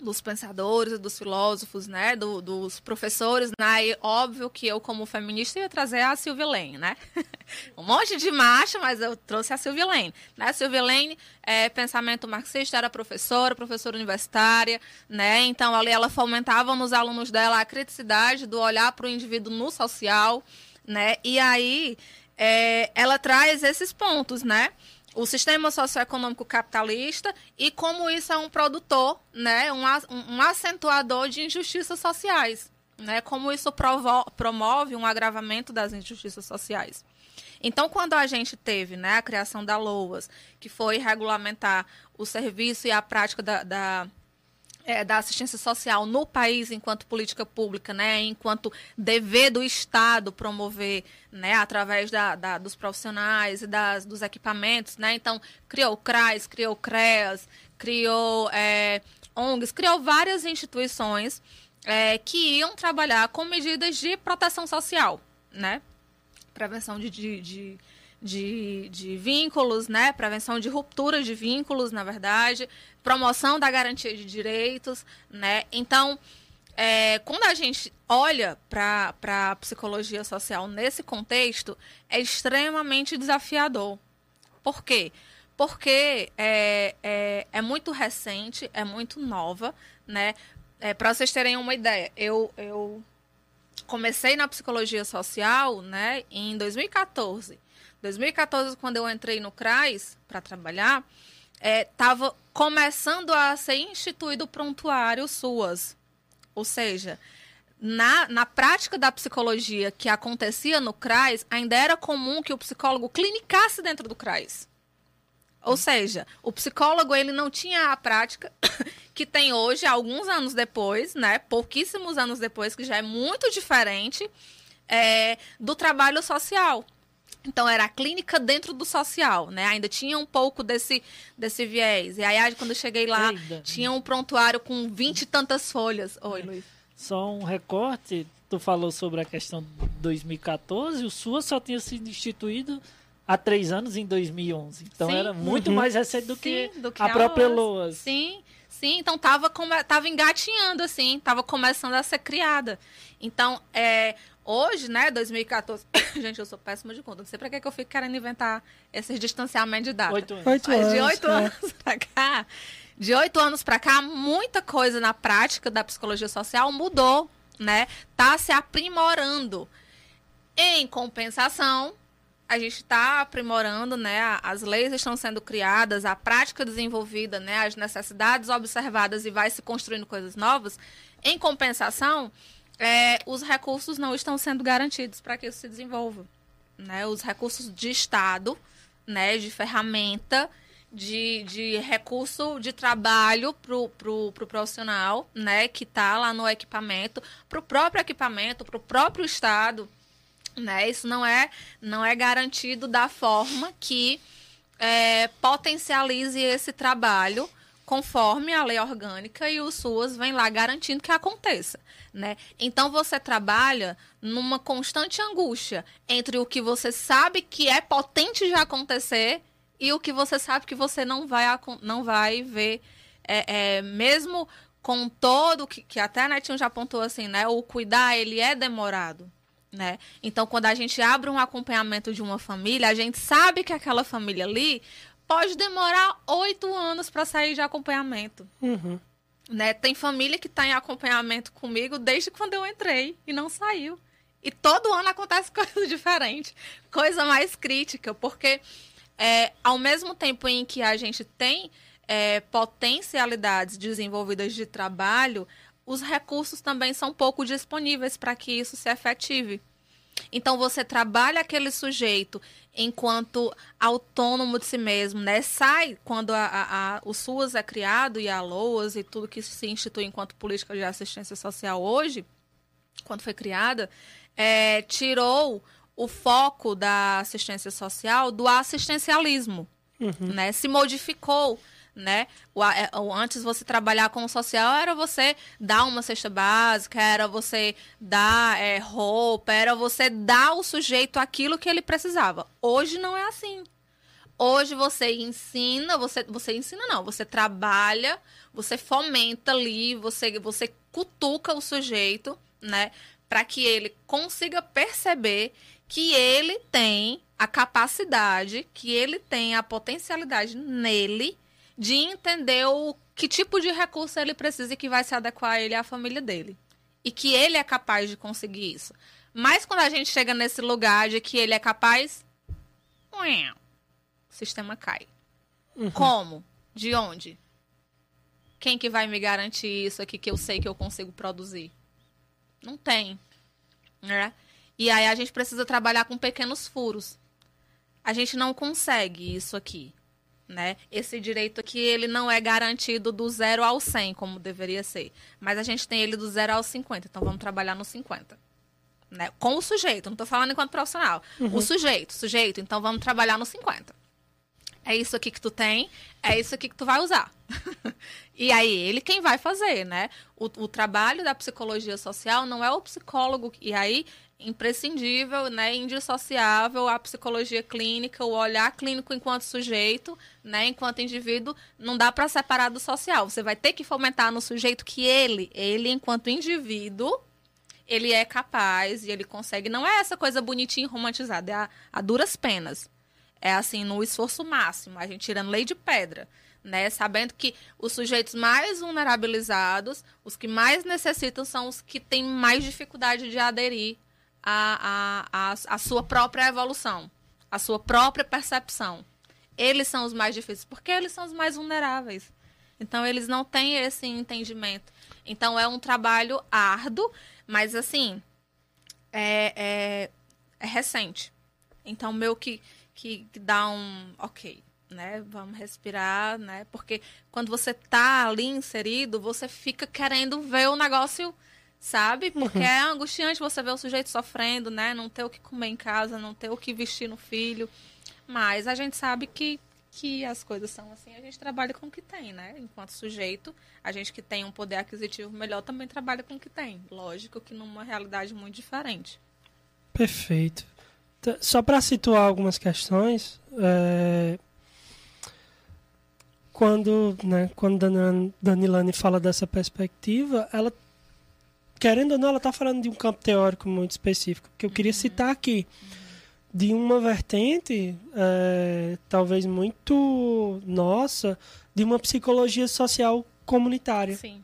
dos pensadores, dos filósofos, né, do- dos professores, né, e óbvio que eu como feminista ia trazer a Silvia Lane, né, um monte de macho, mas eu trouxe a Silvia Lane, né, Silvia Lane, é, pensamento marxista, era professora, professora universitária, né, então ali ela fomentava nos alunos dela a criticidade do olhar para o indivíduo no social, né, e aí é, ela traz esses pontos, né, o sistema socioeconômico capitalista e como isso é um produtor, né, um, um- acentuador de injustiças sociais, né, como isso promove um agravamento das injustiças sociais. Então, quando a gente teve né, a criação da LOAS, que foi regulamentar o serviço e a prática da, da, é, da assistência social no país enquanto política pública, né, enquanto dever do Estado promover, né, através da, da- dos profissionais e das, dos equipamentos, né, então criou o CRAS, criou o CREAS, criou é, ONGs, criou várias instituições é, que iam trabalhar com medidas de proteção social, né? Prevenção de, de, de, de, de vínculos, né? Prevenção de ruptura de vínculos, na verdade, promoção da garantia de direitos, né? Então, é, quando a gente olha para a psicologia social nesse contexto, é extremamente desafiador. Por quê? Porque é, é, é muito recente, é muito nova, né? É, para vocês terem uma ideia, eu, eu comecei na psicologia social né, em 2014. 2014, quando eu entrei no CRAS para trabalhar, estava é, começando a ser instituído o prontuário SUAS. Ou seja, na, na prática da psicologia que acontecia no CRAS, ainda era comum que o psicólogo clinicasse dentro do CRAS. Ou seja, o psicólogo ele não tinha a prática que tem hoje, alguns anos depois, né? Pouquíssimos anos depois, que já é muito diferente é, do trabalho social. Então era a clínica dentro do social, né? Ainda tinha um pouco desse, desse viés. E aí, quando eu cheguei lá, Eita. tinha um prontuário com vinte e tantas folhas. Oi, Luiz. Só um recorte. Tu falou sobre a questão de 2014, o SUA só tinha sido instituído há três anos, em 2011. Então sim. era muito uhum. mais recente do, sim, que, do que, a, a própria Loas. Sim, sim. Então tava, come... tava engatinhando, assim, tava começando a ser criada. Então, é, hoje, né, 2014... Gente, eu sou péssima de conta. Não sei pra que, que eu fico querendo inventar esses distanciamentos de data. Oito anos. Oito anos de oito é. anos pra cá... De oito anos para cá, muita coisa na prática da psicologia social mudou, né? Tá se aprimorando. Em compensação, a gente está aprimorando, né? As leis estão sendo criadas, a prática desenvolvida, né? As necessidades observadas e vai se construindo coisas novas. Em compensação, é, os recursos não estão sendo garantidos para que isso se desenvolva, né? Os recursos de Estado, né? De ferramenta, de, de recurso de trabalho pro, pro, pro profissional, né? Que está lá no equipamento, pro próprio equipamento, pro próprio Estado, né? Isso não é, não é garantido da forma que é, potencialize esse trabalho conforme a lei orgânica e o SUAS vem lá garantindo que aconteça, né? Então você trabalha numa constante angústia entre o que você sabe que é potente de acontecer e o que você sabe que você não vai, não vai ver, é, é, mesmo com todo que, que até a Netinho já apontou assim, né? O cuidar ele é demorado, né? Então, quando a gente abre um acompanhamento de uma família, a gente sabe que aquela família ali pode demorar oito anos para sair de acompanhamento. Uhum. Né? Tem família que está em acompanhamento comigo desde quando eu entrei e não saiu. E todo ano acontece coisa diferente, coisa mais crítica, porque é, ao mesmo tempo em que a gente tem é, potencialidades desenvolvidas de trabalho, os recursos também são pouco disponíveis para que isso se efetive. Então você trabalha aquele sujeito enquanto autônomo de si mesmo, né? Sai quando a, a, a, o SUAS é criado e a LOAS e tudo que se institui enquanto política de assistência social hoje, quando foi criada, é, tirou o foco da assistência social do assistencialismo, uhum. né? Se modificou né? O, é, o, antes você trabalhar com o social era você dar uma cesta básica, era você dar é, roupa, era você dar ao sujeito aquilo que ele precisava. Hoje não é assim. Hoje você ensina, você, você ensina não, você trabalha, você fomenta ali, você, você cutuca o sujeito, né? Para que ele consiga perceber que ele tem a capacidade, que ele tem a potencialidade nele de entender o que tipo de recurso ele precisa e que vai se adequar a ele e à família dele. E que ele é capaz de conseguir isso. Mas quando a gente chega nesse lugar de que ele é capaz, o sistema cai. Uhum. Como? De onde? Quem que vai me garantir isso aqui que eu sei que eu consigo produzir? Não tem. Né? E aí a gente precisa trabalhar com pequenos furos. A gente não consegue isso aqui né? Esse direito aqui, ele não é garantido do zero ao 100, como deveria ser. Mas a gente tem ele do zero ao 50, então vamos trabalhar no 50. Né? Com o sujeito, não estou falando enquanto profissional. Uhum. O sujeito, sujeito, então vamos trabalhar no 50. É isso aqui que tu tem, é isso aqui que tu vai usar. e aí, ele quem vai fazer, né? O, o trabalho da psicologia social não é o psicólogo, e aí imprescindível, né, indissociável a psicologia clínica, o olhar clínico enquanto sujeito, né, enquanto indivíduo, não dá para separar do social. Você vai ter que fomentar no sujeito que ele, ele enquanto indivíduo, ele é capaz e ele consegue. Não é essa coisa bonitinha e romantizada, é a, a duras penas. É assim, no esforço máximo, a gente tirando lei de pedra. Né, sabendo que os sujeitos mais vulnerabilizados, os que mais necessitam, são os que têm mais dificuldade de aderir à, à, à, à sua própria evolução, à sua própria percepção. Eles são os mais difíceis, porque eles são os mais vulneráveis. Então, eles não têm esse entendimento. Então, é um trabalho árduo, mas, assim, é, é, é recente. Então, meu que, que, que dá um. Ok, né? Vamos respirar, né? Porque quando você tá ali inserido, você fica querendo ver o negócio, sabe? Porque Uhum. é angustiante você ver o sujeito sofrendo, né? Não ter o que comer em casa, não ter o que vestir no filho. Mas a gente sabe que, que as coisas são assim, a gente trabalha com o que tem, né? Enquanto sujeito, a gente que tem um poder aquisitivo melhor também trabalha com o que tem. Lógico que numa realidade muito diferente. Perfeito. Só para situar algumas questões, é, quando, né, quando Dani- Danilane fala dessa perspectiva, ela, querendo ou não, ela está falando de um campo teórico muito específico, que eu queria citar aqui, de uma vertente, é, talvez muito nossa, de uma psicologia social comunitária. Sim.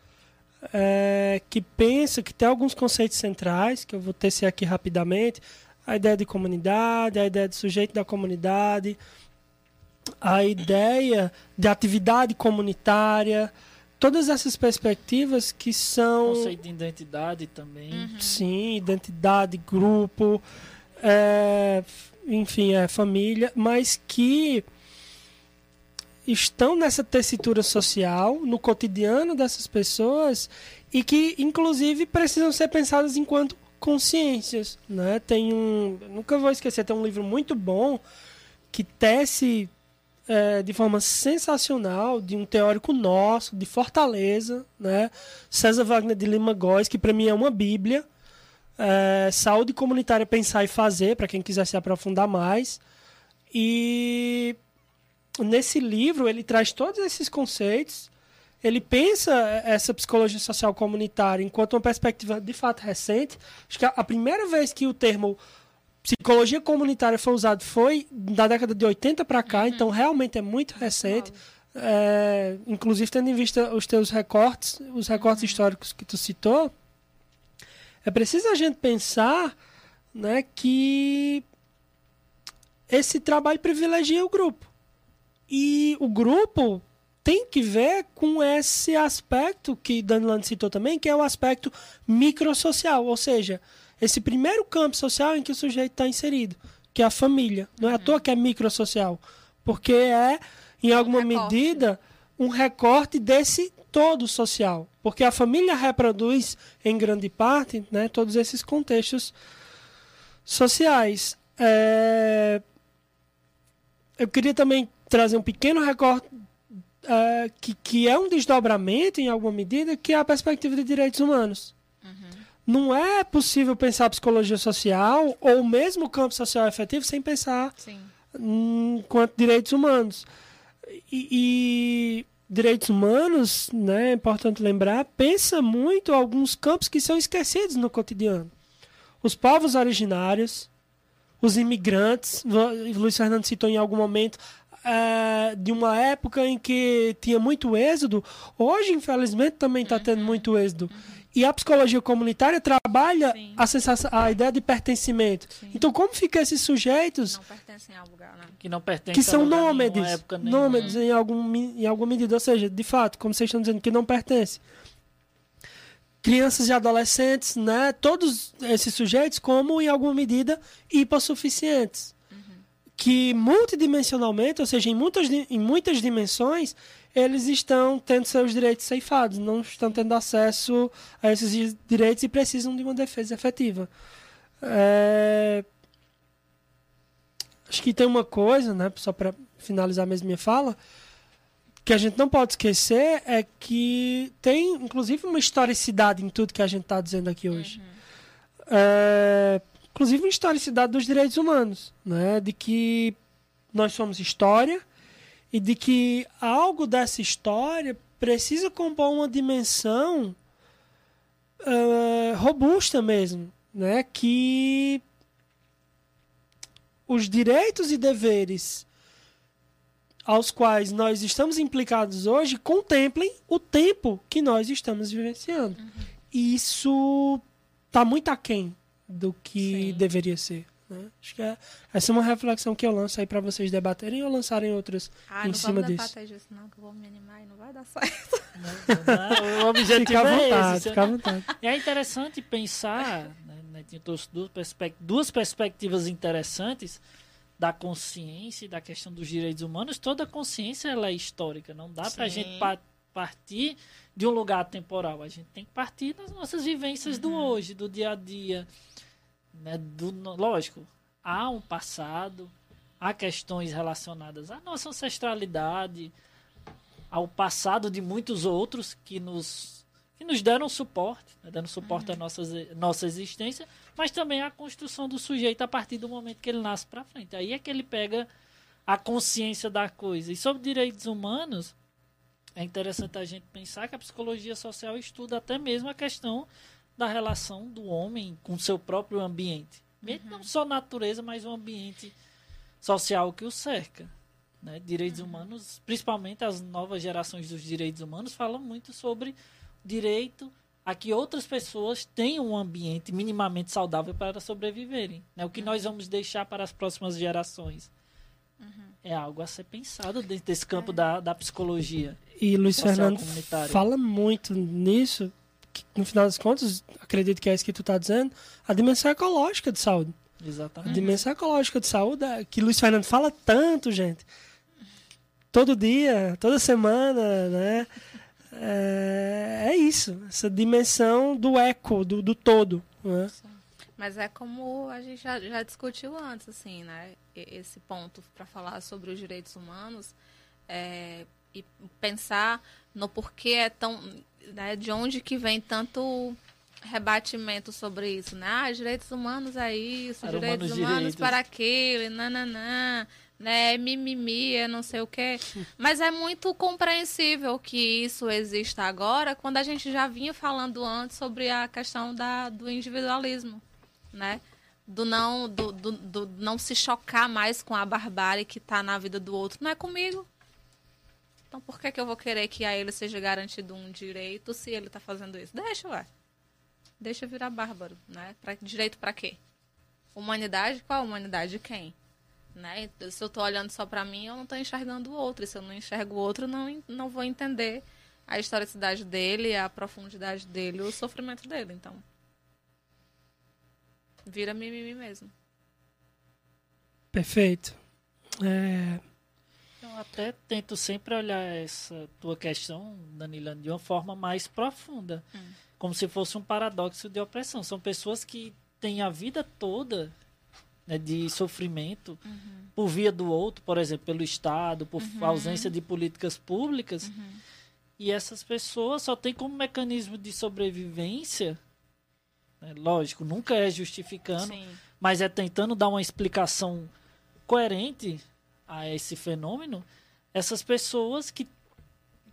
é, que pensa que tem alguns conceitos centrais, que eu vou tecer aqui rapidamente, a ideia de comunidade, a ideia de sujeito da comunidade, a ideia de atividade comunitária, todas essas perspectivas que são Conceito de identidade também. Uhum. sim, identidade, grupo, é, enfim, é família, mas que estão nessa tessitura social, no cotidiano dessas pessoas e que, inclusive, precisam ser pensadas enquanto consciências, né? Tem um, nunca vou esquecer, tem um livro muito bom que tece é, de forma sensacional de um teórico nosso de Fortaleza, né? César Wagner de Lima Góes, que para mim é uma bíblia. É, saúde comunitária pensar e fazer para quem quiser se aprofundar mais. E nesse livro ele traz todos esses conceitos. Ele pensa essa psicologia social comunitária enquanto uma perspectiva de fato recente. Acho que a- primeira vez que o termo psicologia comunitária foi usado foi da década de 80 para cá, então realmente é muito recente. É, inclusive tendo em vista os teus recortes, os recortes históricos que tu citou, é preciso a gente pensar né, que esse trabalho privilegia o grupo. E o grupo tem que ver com esse aspecto que Danilano citou também, que é o aspecto microsocial, ou seja, esse primeiro campo social em que o sujeito está inserido, que é a família. Não é à toa que é microsocial, porque é, em alguma recorte. medida, um recorte desse todo social. Porque a família reproduz, em grande parte, né, todos esses contextos sociais. É, Eu queria também trazer um pequeno recorte é, que, que é um desdobramento, em alguma medida, que é a perspectiva de direitos humanos. Não é possível pensar psicologia social ou mesmo o campo social efetivo sem pensar hum, quanto direitos humanos. E, e direitos humanos, né, é importante lembrar, pensa muito alguns campos que são esquecidos no cotidiano. Os povos originários, os imigrantes, Luiz Fernando citou em algum momento eh, de uma época em que tinha muito êxodo, hoje infelizmente também está tendo muito êxodo. E a psicologia comunitária trabalha Sim. a, sensação, a ideia de pertencimento. Então, como ficam esses sujeitos Não pertencem ao lugar, né? Que não pertence que a são nômades, a época nenhuma. nômades em, algum, em alguma medida, ou seja, de fato, como vocês estão dizendo, que não pertence. Crianças e adolescentes, né, todos esses sujeitos, como em alguma medida hipossuficientes, que multidimensionalmente, ou seja, em muitas, em muitas dimensões, eles estão tendo seus direitos ceifados, não estão tendo acesso a esses di- direitos e precisam de uma defesa efetiva. É, Acho que tem uma coisa, né, só para finalizar mesmo minha fala, que a gente não pode esquecer é que tem, inclusive, uma historicidade em tudo que a gente está dizendo aqui hoje. É, inclusive, uma historicidade dos direitos humanos, né? de que nós somos história e de que algo dessa história precisa compor uma dimensão uh, robusta mesmo, né? que os direitos e deveres aos quais nós estamos implicados hoje contemplem o tempo que nós estamos vivenciando. Uhum. E isso está muito aquém do que Sim. deveria ser. Né? Acho que é, essa é uma reflexão que eu lanço aí para vocês debaterem ou lançarem outras ah, em cima disso. Ah, não disso não, que eu vou me animar e não vai dar certo. Não, não, o objetivo fica à é vontade, esse. Fica à vontade. E é interessante pensar, né, né, tem duas, duas perspectivas interessantes da consciência e da questão dos direitos humanos, toda consciência ela é histórica. Não dá para a gente pa partir de um lugar temporal. A gente tem que partir das nossas vivências uhum. do hoje, do dia a dia. Né? Do, lógico, há um passado, há questões relacionadas à nossa ancestralidade, ao passado de muitos outros que nos que nos deram suporte, né, dando suporte uhum. à nossa, nossa existência, mas também à construção do sujeito a partir do momento que ele nasce para frente. Aí é que ele pega a consciência da coisa. E sobre direitos humanos, é interessante a gente pensar que a psicologia social estuda até mesmo a questão da relação do homem com seu próprio ambiente. Uhum. Não só natureza, mas o ambiente social que o cerca. Né? Direitos uhum. humanos, principalmente as novas gerações dos direitos humanos, falam muito sobre direito a que outras pessoas tenham um ambiente minimamente saudável para sobreviverem. Né? O que uhum. nós vamos deixar para as próximas gerações uhum. é algo a ser pensado dentro desse campo é. da, da psicologia. E Luiz Fernando fala muito nisso, no final das contas, acredito que é isso que tu está dizendo, a dimensão ecológica de saúde. Exatamente. A dimensão ecológica de saúde, é que Luiz Fernando fala tanto, gente. Todo dia, toda semana, né? é, é isso, essa dimensão do eco, do, do todo. Né? Mas é como a gente já, já discutiu antes, assim, né? Esse ponto para falar sobre os direitos humanos é, e pensar no porquê é tão. Né, de onde que vem tanto rebatimento sobre isso, né? Ah, direitos humanos é isso, Era direitos humanos direitos. para aquilo, nananã né? Mimimi, é não sei o quê. Mas é muito compreensível que isso exista agora, quando a gente já vinha falando antes sobre a questão da, do individualismo, né? Do não, do, do, do não se chocar mais com a barbárie que está na vida do outro. Não é comigo. Então por que, que eu vou querer que a ele seja garantido um direito se ele está fazendo isso? Deixa, ué. Deixa virar bárbaro, né? Pra, direito para quê? Humanidade? Qual humanidade de quem? Né? Se eu estou olhando só para mim, eu não estou enxergando o outro. Se eu não enxergo o outro, não, não vou entender a historicidade dele, a profundidade dele, o sofrimento dele. Então, vira mimimi mesmo. Perfeito. É... Eu até tento sempre olhar essa tua questão, Danila, de uma forma mais profunda. Hum. Como se fosse um paradoxo de opressão. São pessoas que têm a vida toda né, de sofrimento uhum. por via do outro, por exemplo, pelo Estado, por uhum. ausência de políticas públicas. Uhum. E essas pessoas só têm como mecanismo de sobrevivência, né, lógico, nunca é justificando, Sim. mas é tentando dar uma explicação coerente a esse fenômeno, essas pessoas que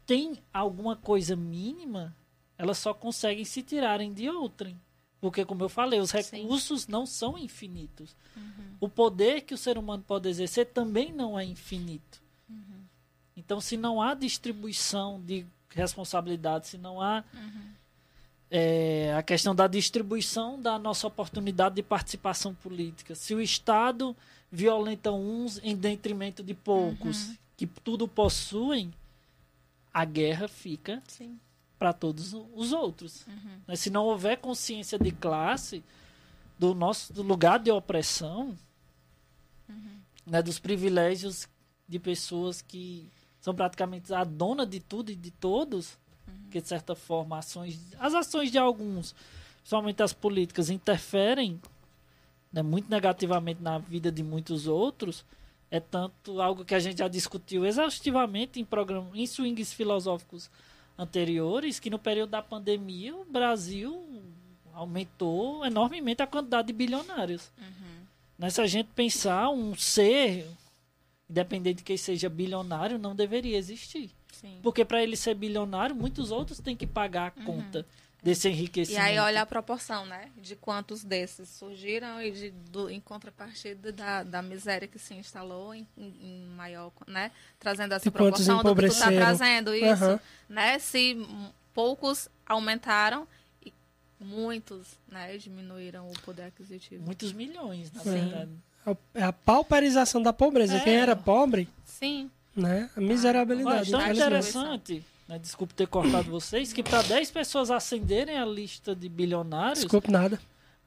têm alguma coisa mínima, elas só conseguem se tirarem de outrem. Porque, como eu falei, os recursos Sim. não são infinitos. Uhum. O poder que o ser humano pode exercer também não é infinito. Uhum. Então, se não há distribuição de responsabilidade, se não há uhum. é, a questão da distribuição da nossa oportunidade de participação política, se o Estado violenta uns em detrimento de poucos uhum. que tudo possuem, a guerra fica para todos os outros. Uhum. Né? Se não houver consciência de classe, do nosso do lugar de opressão, uhum. né, dos privilégios de pessoas que são praticamente a dona de tudo e de todos, uhum. que de certa forma ações, as ações de alguns, principalmente as políticas, interferem né, muito negativamente na vida de muitos outros, É tanto algo que a gente já discutiu exaustivamente em programa, em swings filosóficos anteriores, que no período da pandemia o Brasil aumentou enormemente a quantidade de bilionários. Uhum. Né? Se a gente pensar um ser, independente de quem seja bilionário, não deveria existir. Sim. Porque para ele ser bilionário, muitos outros têm que pagar a conta desse Uhum. E enriquecimento. aí olha a proporção, né? De quantos desses surgiram e de, do, em contrapartida da, da miséria que se instalou em, em- maior, né? Trazendo essa E proporção do que tu tá trazendo isso, Aham. né? Se poucos aumentaram e muitos, né, diminuíram o poder aquisitivo. Muitos milhões, na Sim. verdade. É a pauperização da pobreza. É. Quem era pobre, Sim. né? A miserabilidade. tão Olha, infelizmente. interessante, né, desculpe ter cortado vocês, que para 10 pessoas acenderem a lista de bilionários, Desculpe nada.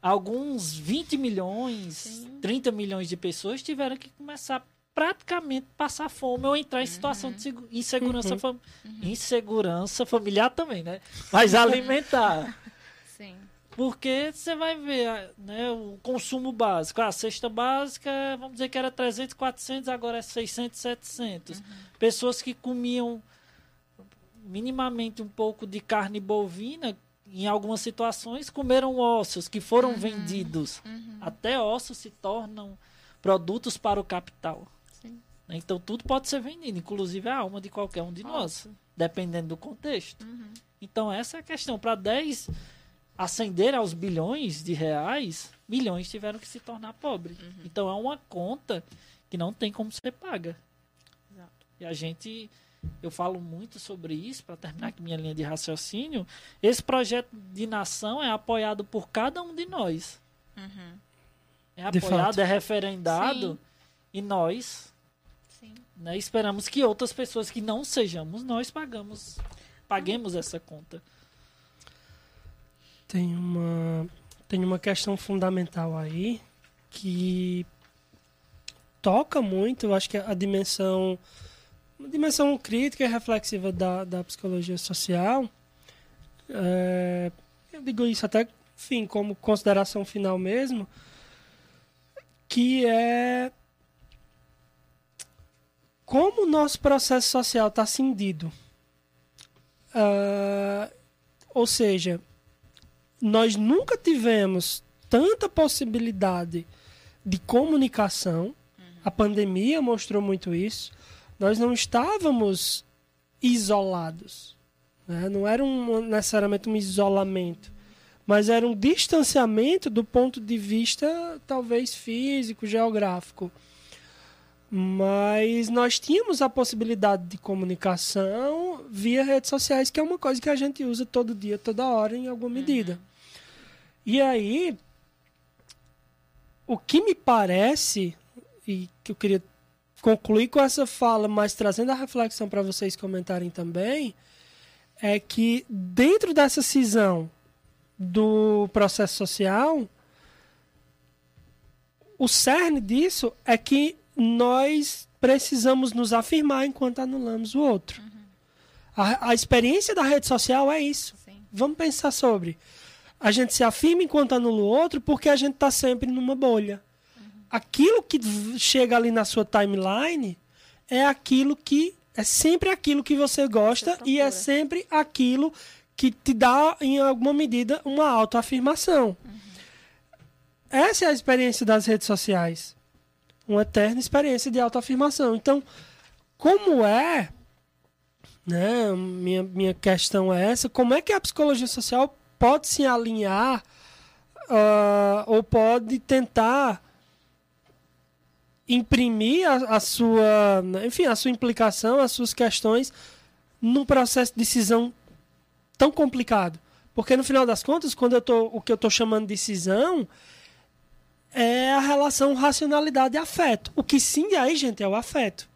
alguns 20 milhões, Sim. 30 milhões de pessoas tiveram que começar praticamente passar fome ou entrar em situação de segu- insegurança, Uhum. fam- insegurança familiar também, né? Mas alimentar. Sim. Porque você vai ver ah, né, o consumo básico. A cesta básica, vamos dizer que era 300, 400, agora é 600, 700. Pessoas que comiam minimamente um pouco de carne bovina, em algumas situações, comeram ossos que foram vendidos. Até ossos se tornam produtos para o capital. Sim. Então tudo pode ser vendido, inclusive a alma de qualquer um de nós, dependendo do contexto. Uhum. Então essa é a questão. Para 10 ascender aos bilhões de reais, milhões tiveram que se tornar pobres. Então é uma conta que não tem como ser paga. Exato. E a gente, eu falo muito sobre isso, para terminar aqui minha linha de raciocínio. Esse projeto de nação é apoiado por cada um de nós. Uhum. É apoiado, é referendado. Sim. E nós Sim. né, esperamos que outras pessoas que não sejamos nós pagamos, paguemos essa conta. Tem uma, tem uma questão fundamental aí que toca muito, eu acho que a dimensão, uma dimensão crítica e reflexiva da, da psicologia social. É, eu digo isso até, enfim, como consideração final mesmo, que é como o nosso processo social está cindido. Ah, ou seja, nós nunca tivemos tanta possibilidade de comunicação. A pandemia mostrou muito isso. Nós não estávamos isolados. né? Não era um, necessariamente um isolamento, mas era um distanciamento do ponto de vista, talvez físico, geográfico. Mas nós tínhamos a possibilidade de comunicação via redes sociais, que é uma coisa que a gente usa todo dia, toda hora, em alguma medida. E aí, o que me parece, e que eu queria concluir com essa fala, mas trazendo a reflexão para vocês comentarem também, é que dentro dessa cisão do processo social, o cerne disso é que nós precisamos nos afirmar enquanto anulamos o outro. A, a experiência da rede social é isso. Sim. Vamos pensar sobre. A gente se afirma enquanto anula o outro porque a gente está sempre numa bolha. Aquilo que chega ali na sua timeline é aquilo que é sempre aquilo que você gosta e é sempre aquilo que te dá em alguma medida uma autoafirmação. Essa é a experiência das redes sociais. Uma eterna experiência de autoafirmação. Então, como é né? Minha, minha questão é essa: como é que a psicologia social pode se alinhar ah, ou pode tentar imprimir a, a sua, enfim, a sua implicação, as suas questões num processo de decisão tão complicado? Porque no final das contas, quando eu tô, o que eu estou chamando de decisão é a relação racionalidade e afeto. O que sim aí, gente, é o afeto.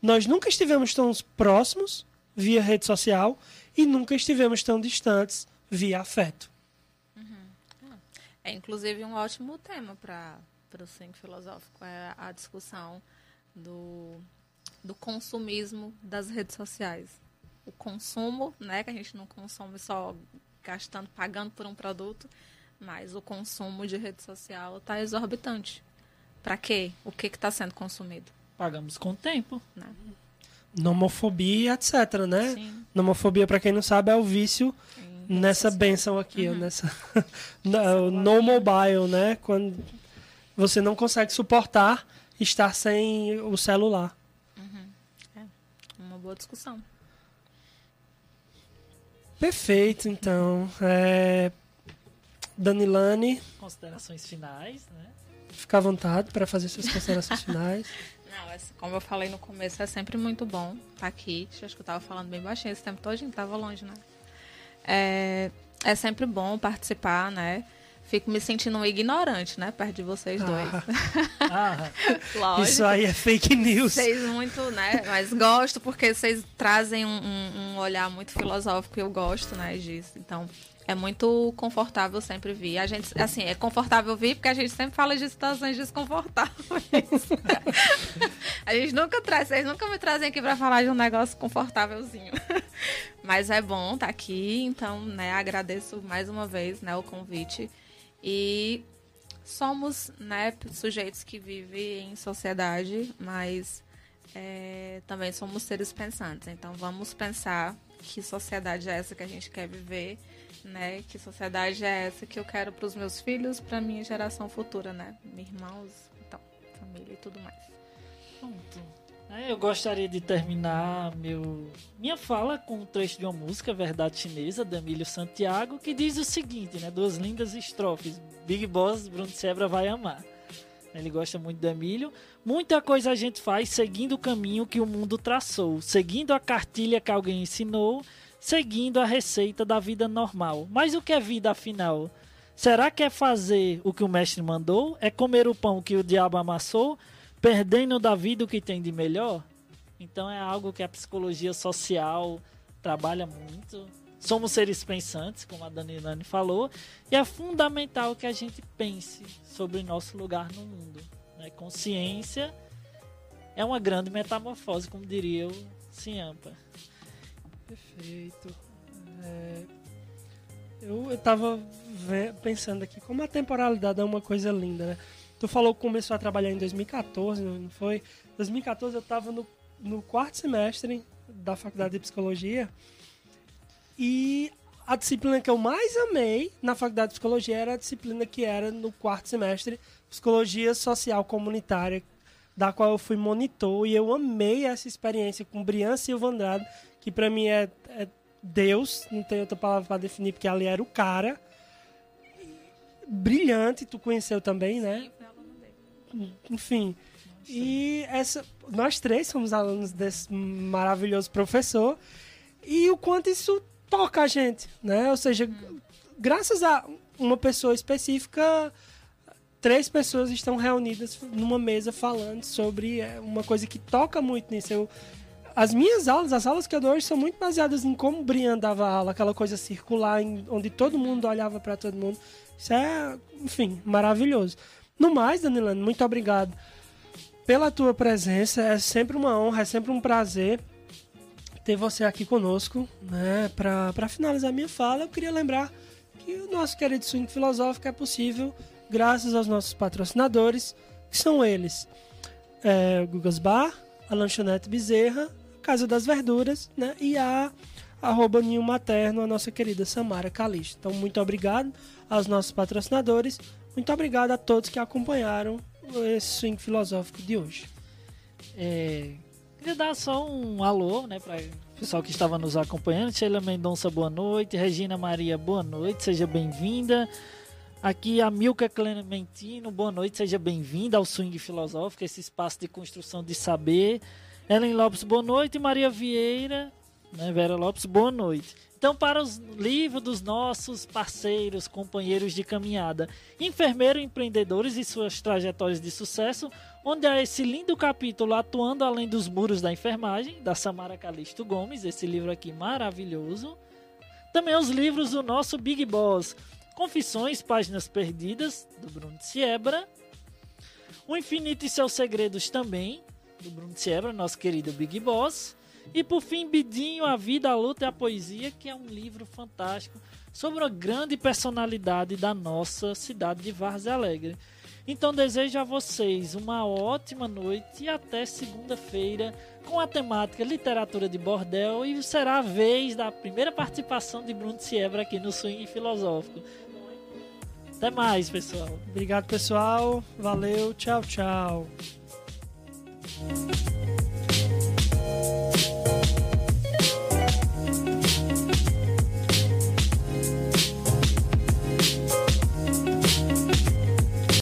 Nós nunca estivemos tão próximos via rede social e nunca estivemos tão distantes via afeto. É inclusive um ótimo tema para o swing filosófico, é a discussão do, do consumismo das redes sociais. O consumo, né, que a gente não consome só gastando, pagando por um produto, mas o consumo de rede social está exorbitante. Para quê? O que está sendo consumido? Pagamos com o tempo. Nomofobia, etc, né? Sim. Nomofobia, pra quem não sabe, é o vício Em nessa benção aqui, ó, nessa no, no mobile, né? Quando você não consegue suportar estar sem o celular. sociais. Uma boa discussão. Perfeito, então. É... Danilane, Considerações finais, né? fica à vontade para fazer suas considerações finais. Não, essa- como eu falei no começo, é sempre muito bom estar aqui. Acho que eu tava falando bem baixinho esse tempo todo, a gente tava longe, né? É, é sempre bom participar, né? Fico me sentindo um ignorante, né? Perto de vocês dois. Ah, Lógico. Isso aí é fake news. Vocês muito, né? Mas gosto porque vocês trazem um, um- um olhar muito filosófico e eu gosto, né, disso. Então, é muito confortável sempre vir. A gente, assim, é confortável vir porque a gente sempre fala de situações desconfortáveis. a gente nunca traz, vocês nunca me trazem aqui pra falar de um negócio confortávelzinho. Mas é bom estar aqui, então, né, agradeço mais uma vez, né, o convite. E somos, né, sujeitos que vivem em sociedade, mas é, também somos seres pensantes. Então vamos pensar que sociedade é essa que a gente quer viver, né? Que sociedade é essa que eu quero para os meus filhos, para minha geração futura, né? Meus irmãos, então, família e tudo mais. Pronto. É, Eu gostaria de terminar meu, minha fala com um trecho de uma música, Verdade Chinesa, da Emílio Santiago, que diz o seguinte, né? Duas lindas estrofes. Big Boss, Bruno Sebra vai amar. Ele gosta muito do Emílio. Muita coisa a gente faz seguindo o caminho que o mundo traçou, seguindo a cartilha que alguém ensinou, seguindo a receita da vida normal. Mas o que é vida afinal? Será que é fazer o que o mestre mandou? É comer o pão que o diabo amassou? Perdendo da vida o que tem de melhor? Então é algo que a psicologia social trabalha muito. Somos seres pensantes, como a Danilane falou, e é fundamental que a gente pense sobre nosso lugar no mundo. né? Consciência é uma grande metamorfose, como diria o Ciampa. Perfeito. É, eu, eu tava ve- pensando aqui, como a temporalidade é uma coisa linda, né? Tu falou que começou a trabalhar em 2014, não foi? 2014 eu tava no, no quarto semestre da faculdade de psicologia e a disciplina que eu mais amei na faculdade de psicologia era a disciplina que era no quarto semestre, psicologia social comunitária, da qual eu fui monitor e eu amei essa experiência com Brian Silva Andrade, que pra mim é, é Deus, não tem outra palavra pra definir, porque ali era o cara. Brilhante, tu conheceu também, né? Enfim. E essa, nós três somos alunos desse maravilhoso professor. E o quanto isso toca a gente, né? Ou seja, graças a uma pessoa específica, três pessoas estão reunidas numa mesa falando sobre é, uma coisa que toca muito nisso. Eu, as minhas aulas, as aulas que eu dou hoje são muito baseadas em como o Brian dava aula, aquela coisa circular, onde todo mundo olhava para todo mundo. Isso é, enfim, maravilhoso. No mais, Danilano, muito obrigado pela tua presença. É sempre uma honra, é sempre um prazer ter você aqui conosco, né? Para finalizar minha fala, eu queria lembrar que o nosso querido Swing Filosófico é possível graças aos nossos patrocinadores, que são eles: é, o Gugas Bar, a Lanchonete Bezerra, a Casa das Verduras, né? E a arroba Ninho Materno, a nossa querida Samara Calixto. Então, muito obrigado aos nossos patrocinadores. Muito obrigado a todos que acompanharam esse swing filosófico de hoje. É, queria dar só um alô, né, para o pessoal que estava nos acompanhando. Sheila Mendonça, boa noite. Regina Maria, boa noite, seja bem-vinda. Aqui a Milka Clementino, boa noite, seja bem-vinda ao Swing Filosófico, esse espaço de construção de saber. Ellen Lopes, boa noite. Maria Vieira, né, Vera Lopes, boa noite. Então, para os livros dos nossos parceiros, companheiros de caminhada, Enfermeiro Empreendedores e suas trajetórias de sucesso, onde há esse lindo capítulo Atuando Além dos Muros da Enfermagem, da Samara Calixto Gomes, esse livro aqui maravilhoso. Também os livros do nosso Big Boss, Confissões, Páginas Perdidas, do Bruno Siebra. O Infinito e Seus Segredos também, do Bruno Siebra, nosso querido Big Boss. E por fim, Bidinho, A Vida, a Luta e a Poesia, que é um livro fantástico sobre uma grande personalidade da nossa cidade de Várzea Alegre. Então desejo a vocês uma ótima noite e até segunda-feira com a temática literatura de bordel e será a vez da primeira participação de Bruno Siebra aqui no Swing Filosófico. Até mais, pessoal. Obrigado, pessoal. Valeu. Tchau, tchau.